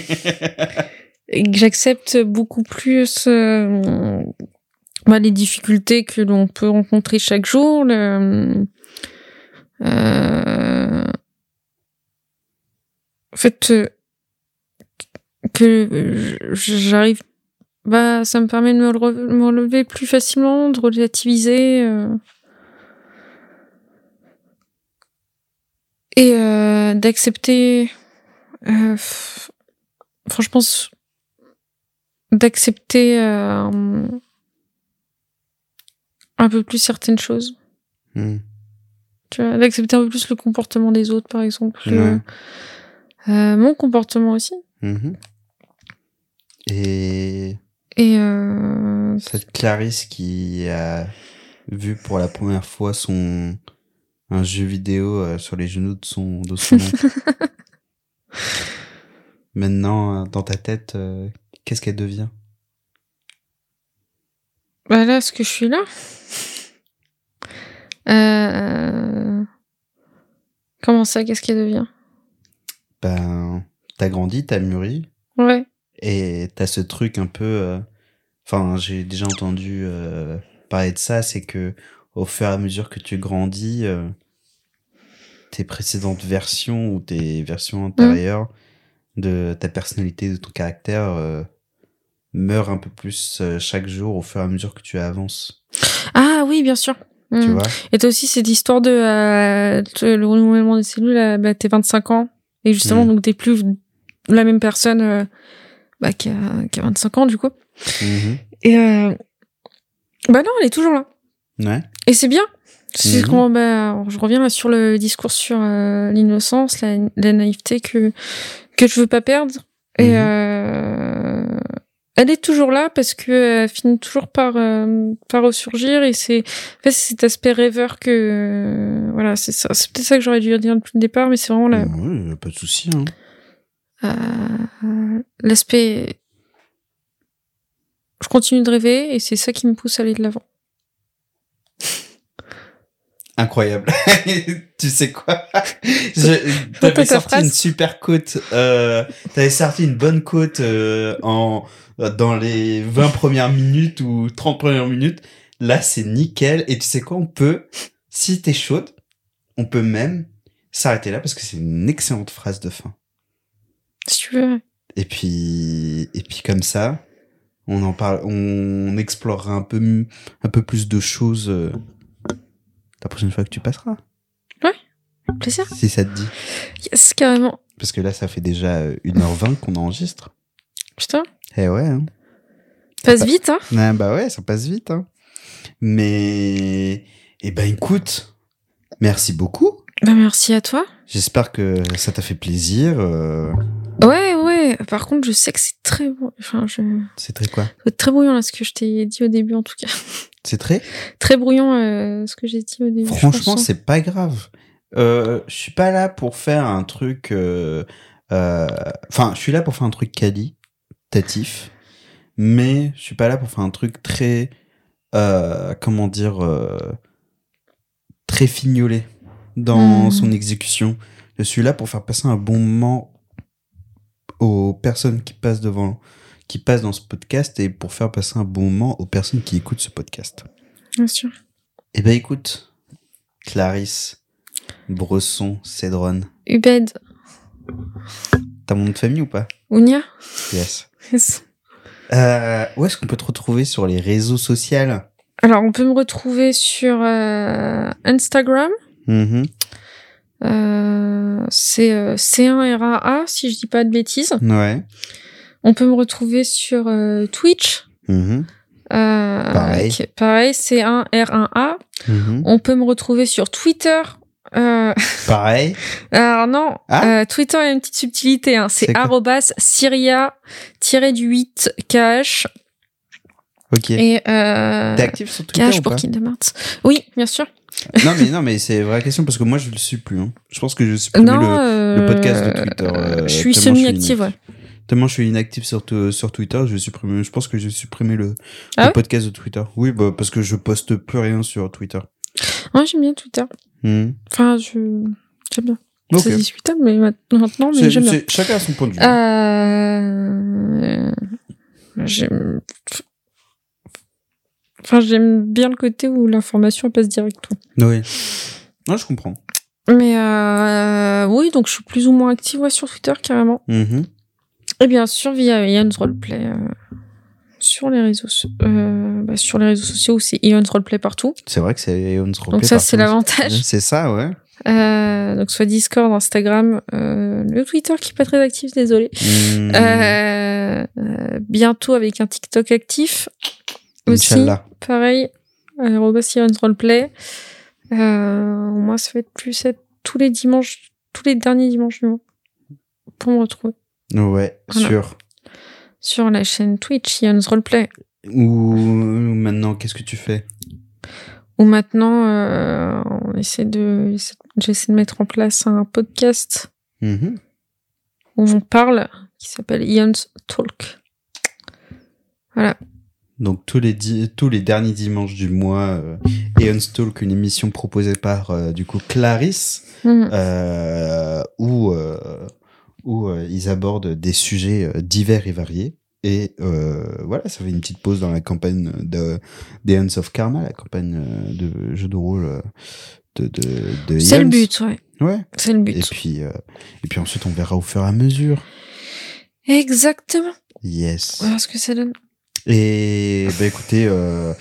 Speaker 1: et que j'accepte beaucoup plus euh, bah, les difficultés que l'on peut rencontrer chaque jour. Le, euh, en fait, euh, que j'arrive, bah, ça me permet de me relever, me relever plus facilement, de relativiser. euh, et euh, d'accepter, euh, d'accepter euh, un peu plus certaines choses.
Speaker 2: Hmm.
Speaker 1: Tu vois, d'accepter un peu plus le comportement des autres, par exemple.
Speaker 2: Ouais.
Speaker 1: Euh, mon comportement aussi.
Speaker 2: Mhm. Et
Speaker 1: Et
Speaker 2: cette Clarisse qui a vu pour la première fois son un jeu vidéo euh, sur les genoux de son de son oncle. Maintenant, euh, dans ta tête, euh, qu'est-ce qu'elle devient?
Speaker 1: Bah là, est-ce que je suis là euh, Comment ça, qu'est-ce qu'elle devient?
Speaker 2: Ben, t'as grandi, t'as mûri,
Speaker 1: Ouais.
Speaker 2: et t'as ce truc un peu. euh, Enfin, j'ai déjà entendu euh, parler de ça, c'est que au fur et à mesure que tu grandis, euh, tes précédentes versions ou tes versions antérieures de ta personnalité, de ton caractère euh, meurent un peu plus euh, chaque jour au fur et à mesure que tu avances.
Speaker 1: Ah oui, bien sûr.
Speaker 2: Tu
Speaker 1: Mm.
Speaker 2: vois?
Speaker 1: Et t'as aussi cette histoire de euh, de- le renouvellement des cellules, bah, t'es 25 ans, et justement,
Speaker 2: Mm.
Speaker 1: donc t'es plus la même personne bah, qui, a, qui a 25 ans, du coup.
Speaker 2: Mhm.
Speaker 1: Et bah non, elle est toujours là.
Speaker 2: Ouais.
Speaker 1: Et c'est bien. C'est comment, bah, je reviens sur le discours sur euh, l'innocence, la, la naïveté que que je veux pas perdre. Et
Speaker 2: Mhm.
Speaker 1: euh, elle est toujours là parce que elle finit toujours par euh, par ressurgir et c'est en fait cet aspect rêveur que euh, voilà c'est ça c'est peut-être ça que j'aurais dû dire depuis le départ mais c'est vraiment la-
Speaker 2: Ouais, pas de souci. Hein.
Speaker 1: euh, l'aspect je continue de rêver et c'est ça qui me pousse à aller de l'avant.
Speaker 2: Incroyable. tu sais quoi? T'avais
Speaker 1: ta
Speaker 2: sorti une super côte. Euh, T'avais sorti une bonne côte euh, en dans les 20 premières minutes ou 30 premières minutes. Là, c'est nickel. Et tu sais quoi? On peut, si t'es chaude, on peut même s'arrêter là parce que c'est une excellente phrase de fin.
Speaker 1: Si tu veux.
Speaker 2: Et puis, et puis comme ça, on en parle, on explorera un peu, un peu plus de choses euh, la prochaine fois que tu passeras.
Speaker 1: Plaisir.
Speaker 2: Si ça te dit.
Speaker 1: Yes, carrément.
Speaker 2: Parce que là, ça fait déjà euh, 1h20 qu'on enregistre.
Speaker 1: Putain.
Speaker 2: Eh ouais. Hein.
Speaker 1: Passe vite, hein.
Speaker 2: Ah bah ouais, ça passe vite. Hein. Mais, eh ben écoute, merci beaucoup.
Speaker 1: Bah, merci à toi.
Speaker 2: J'espère que ça t'a fait plaisir. euh,
Speaker 1: Ouais, ouais. Par contre, je sais que c'est très bon. Enfin, je.
Speaker 2: C'est très quoi?
Speaker 1: C'est très brouillon, là, ce que je t'ai dit au début, en tout cas.
Speaker 2: C'est très
Speaker 1: Très brouillon, euh, ce que j'ai dit au début.
Speaker 2: Franchement,
Speaker 1: hein.
Speaker 2: c'est pas grave. Euh, je suis pas là pour faire un truc. euh, euh, Enfin, je suis là pour faire un truc qualitatif, mais je suis pas là pour faire un truc très. comment dire. très fignolé dans
Speaker 1: Hmm.
Speaker 2: son exécution. Je suis là pour faire passer un bon moment aux personnes qui passent devant, qui passent dans ce podcast et pour faire passer un bon moment aux personnes qui écoutent ce podcast.
Speaker 1: Bien sûr.
Speaker 2: Eh ben écoute, Clarisse, Bresson, Cédron,
Speaker 1: Ubed.
Speaker 2: t'as mon nom de famille ou pas?
Speaker 1: Ounia?
Speaker 2: Yes.
Speaker 1: Yes.
Speaker 2: Euh, où est-ce qu'on peut te retrouver sur les réseaux sociaux?
Speaker 1: Alors, on peut me retrouver sur euh, Instagram. Euh, c'est euh, C1RAA, si je dis pas de bêtises.
Speaker 2: Ouais.
Speaker 1: On peut me retrouver sur euh, Twitch.
Speaker 2: Mhm.
Speaker 1: Euh,
Speaker 2: Pareil.
Speaker 1: pareil, C1R1A.
Speaker 2: Mhm.
Speaker 1: On peut me retrouver sur Twitter. Euh,
Speaker 2: Pareil.
Speaker 1: alors non,
Speaker 2: Ah.
Speaker 1: Twitter, il y a une petite subtilité. Hein.
Speaker 2: C'est
Speaker 1: arrobas Syria-du-8 KH.
Speaker 2: Ok.
Speaker 1: Et euh,
Speaker 2: T'es actif sur Twitter
Speaker 1: KH
Speaker 2: ou
Speaker 1: pour
Speaker 2: pas
Speaker 1: Hearts. Oui, bien sûr.
Speaker 2: Non mais non mais c'est vraie question parce que moi je le suis plus. hein. Je pense que je suis plus
Speaker 1: non,
Speaker 2: le
Speaker 1: euh,
Speaker 2: le podcast de Twitter, euh,
Speaker 1: je suis
Speaker 2: tellement je suis
Speaker 1: semi-active, ouais.
Speaker 2: Tellement je suis inactif sur sur Twitter, je vais supprimer. Je pense que je vais supprimer le,
Speaker 1: Ah
Speaker 2: le podcast de Twitter. Oui bah parce que je poste plus rien sur Twitter.
Speaker 1: Ouais, j'aime bien Twitter.
Speaker 2: Mhm.
Speaker 1: Enfin, je j'aime bien. C'est discutable, mais ma- maintenant, mais j'aime bien.
Speaker 2: Chacun a son point de vue.
Speaker 1: Euh... J'aime... Enfin, j'aime bien le côté où l'information passe directement.
Speaker 2: Oui. Non, je comprends.
Speaker 1: Mais euh, oui, donc je suis plus ou moins active ouais, sur Twitter carrément.
Speaker 2: Mhm.
Speaker 1: Et bien sûr via Ion's Roleplay euh, sur les réseaux euh, bah, sur les réseaux sociaux c'est Ion's Roleplay partout.
Speaker 2: C'est vrai que c'est Eon's Roleplay
Speaker 1: Donc ça c'est l'avantage.
Speaker 2: C'est ça, ouais.
Speaker 1: Euh, donc soit Discord, Instagram, euh, le Twitter qui est pas très actif, désolé. Euh, bientôt avec un TikTok actif aussi. Pareil, arobase Ion's Roleplay. Euh, moi ça va être plus être tous les dimanches, tous les derniers dimanches du mois pour me retrouver
Speaker 2: Ouais,
Speaker 1: Voilà.
Speaker 2: sûr.
Speaker 1: sur la chaîne Twitch Ion's Roleplay.
Speaker 2: Ou maintenant, qu'est-ce que tu fais?
Speaker 1: Où maintenant euh, on essaie de j'essaie de mettre en place un podcast
Speaker 2: Mhm.
Speaker 1: où on parle qui s'appelle Ion's Talk. Voilà.
Speaker 2: Donc tous les tous les derniers dimanches du mois, euh, Eon's Talk, une émission proposée par euh, du coup Clarisse, euh, où euh, où euh, ils abordent des sujets euh, divers et variés. Et euh, voilà, ça fait une petite pause dans la campagne de d'Eons of Karma, la campagne de jeu de rôle de de, de
Speaker 1: C'est le but, ouais.
Speaker 2: Ouais.
Speaker 1: C'est le but.
Speaker 2: Et puis euh, et puis ensuite on verra au fur et à mesure.
Speaker 1: Exactement.
Speaker 2: Yes.
Speaker 1: Voir ce que ça donne.
Speaker 2: Et bah écoutez, euh,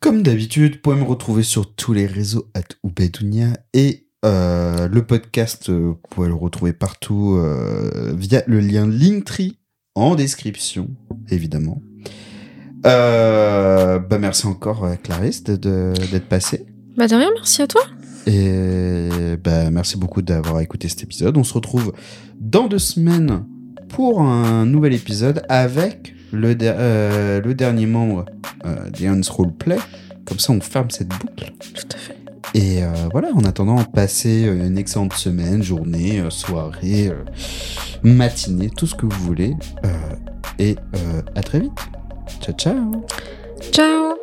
Speaker 2: comme d'habitude, vous pouvez me retrouver sur tous les réseaux at Ubedounia et euh, le podcast, euh, vous pouvez le retrouver partout euh, via le lien Linktree en description, évidemment. Bah merci encore Clarisse d'être passée.
Speaker 1: Bah de rien, merci à toi.
Speaker 2: Et bah, merci beaucoup d'avoir écouté cet épisode. On se retrouve dans deux semaines pour un nouvel épisode avec le, der- le dernier membre euh, d'Eon's Roleplay. Comme ça, on ferme cette boucle.
Speaker 1: Tout à fait.
Speaker 2: Et euh, voilà, en attendant, passez euh, une excellente semaine, journée, euh, soirée, matinée, tout ce que vous voulez. Et à très vite. Ciao, ciao.
Speaker 1: Ciao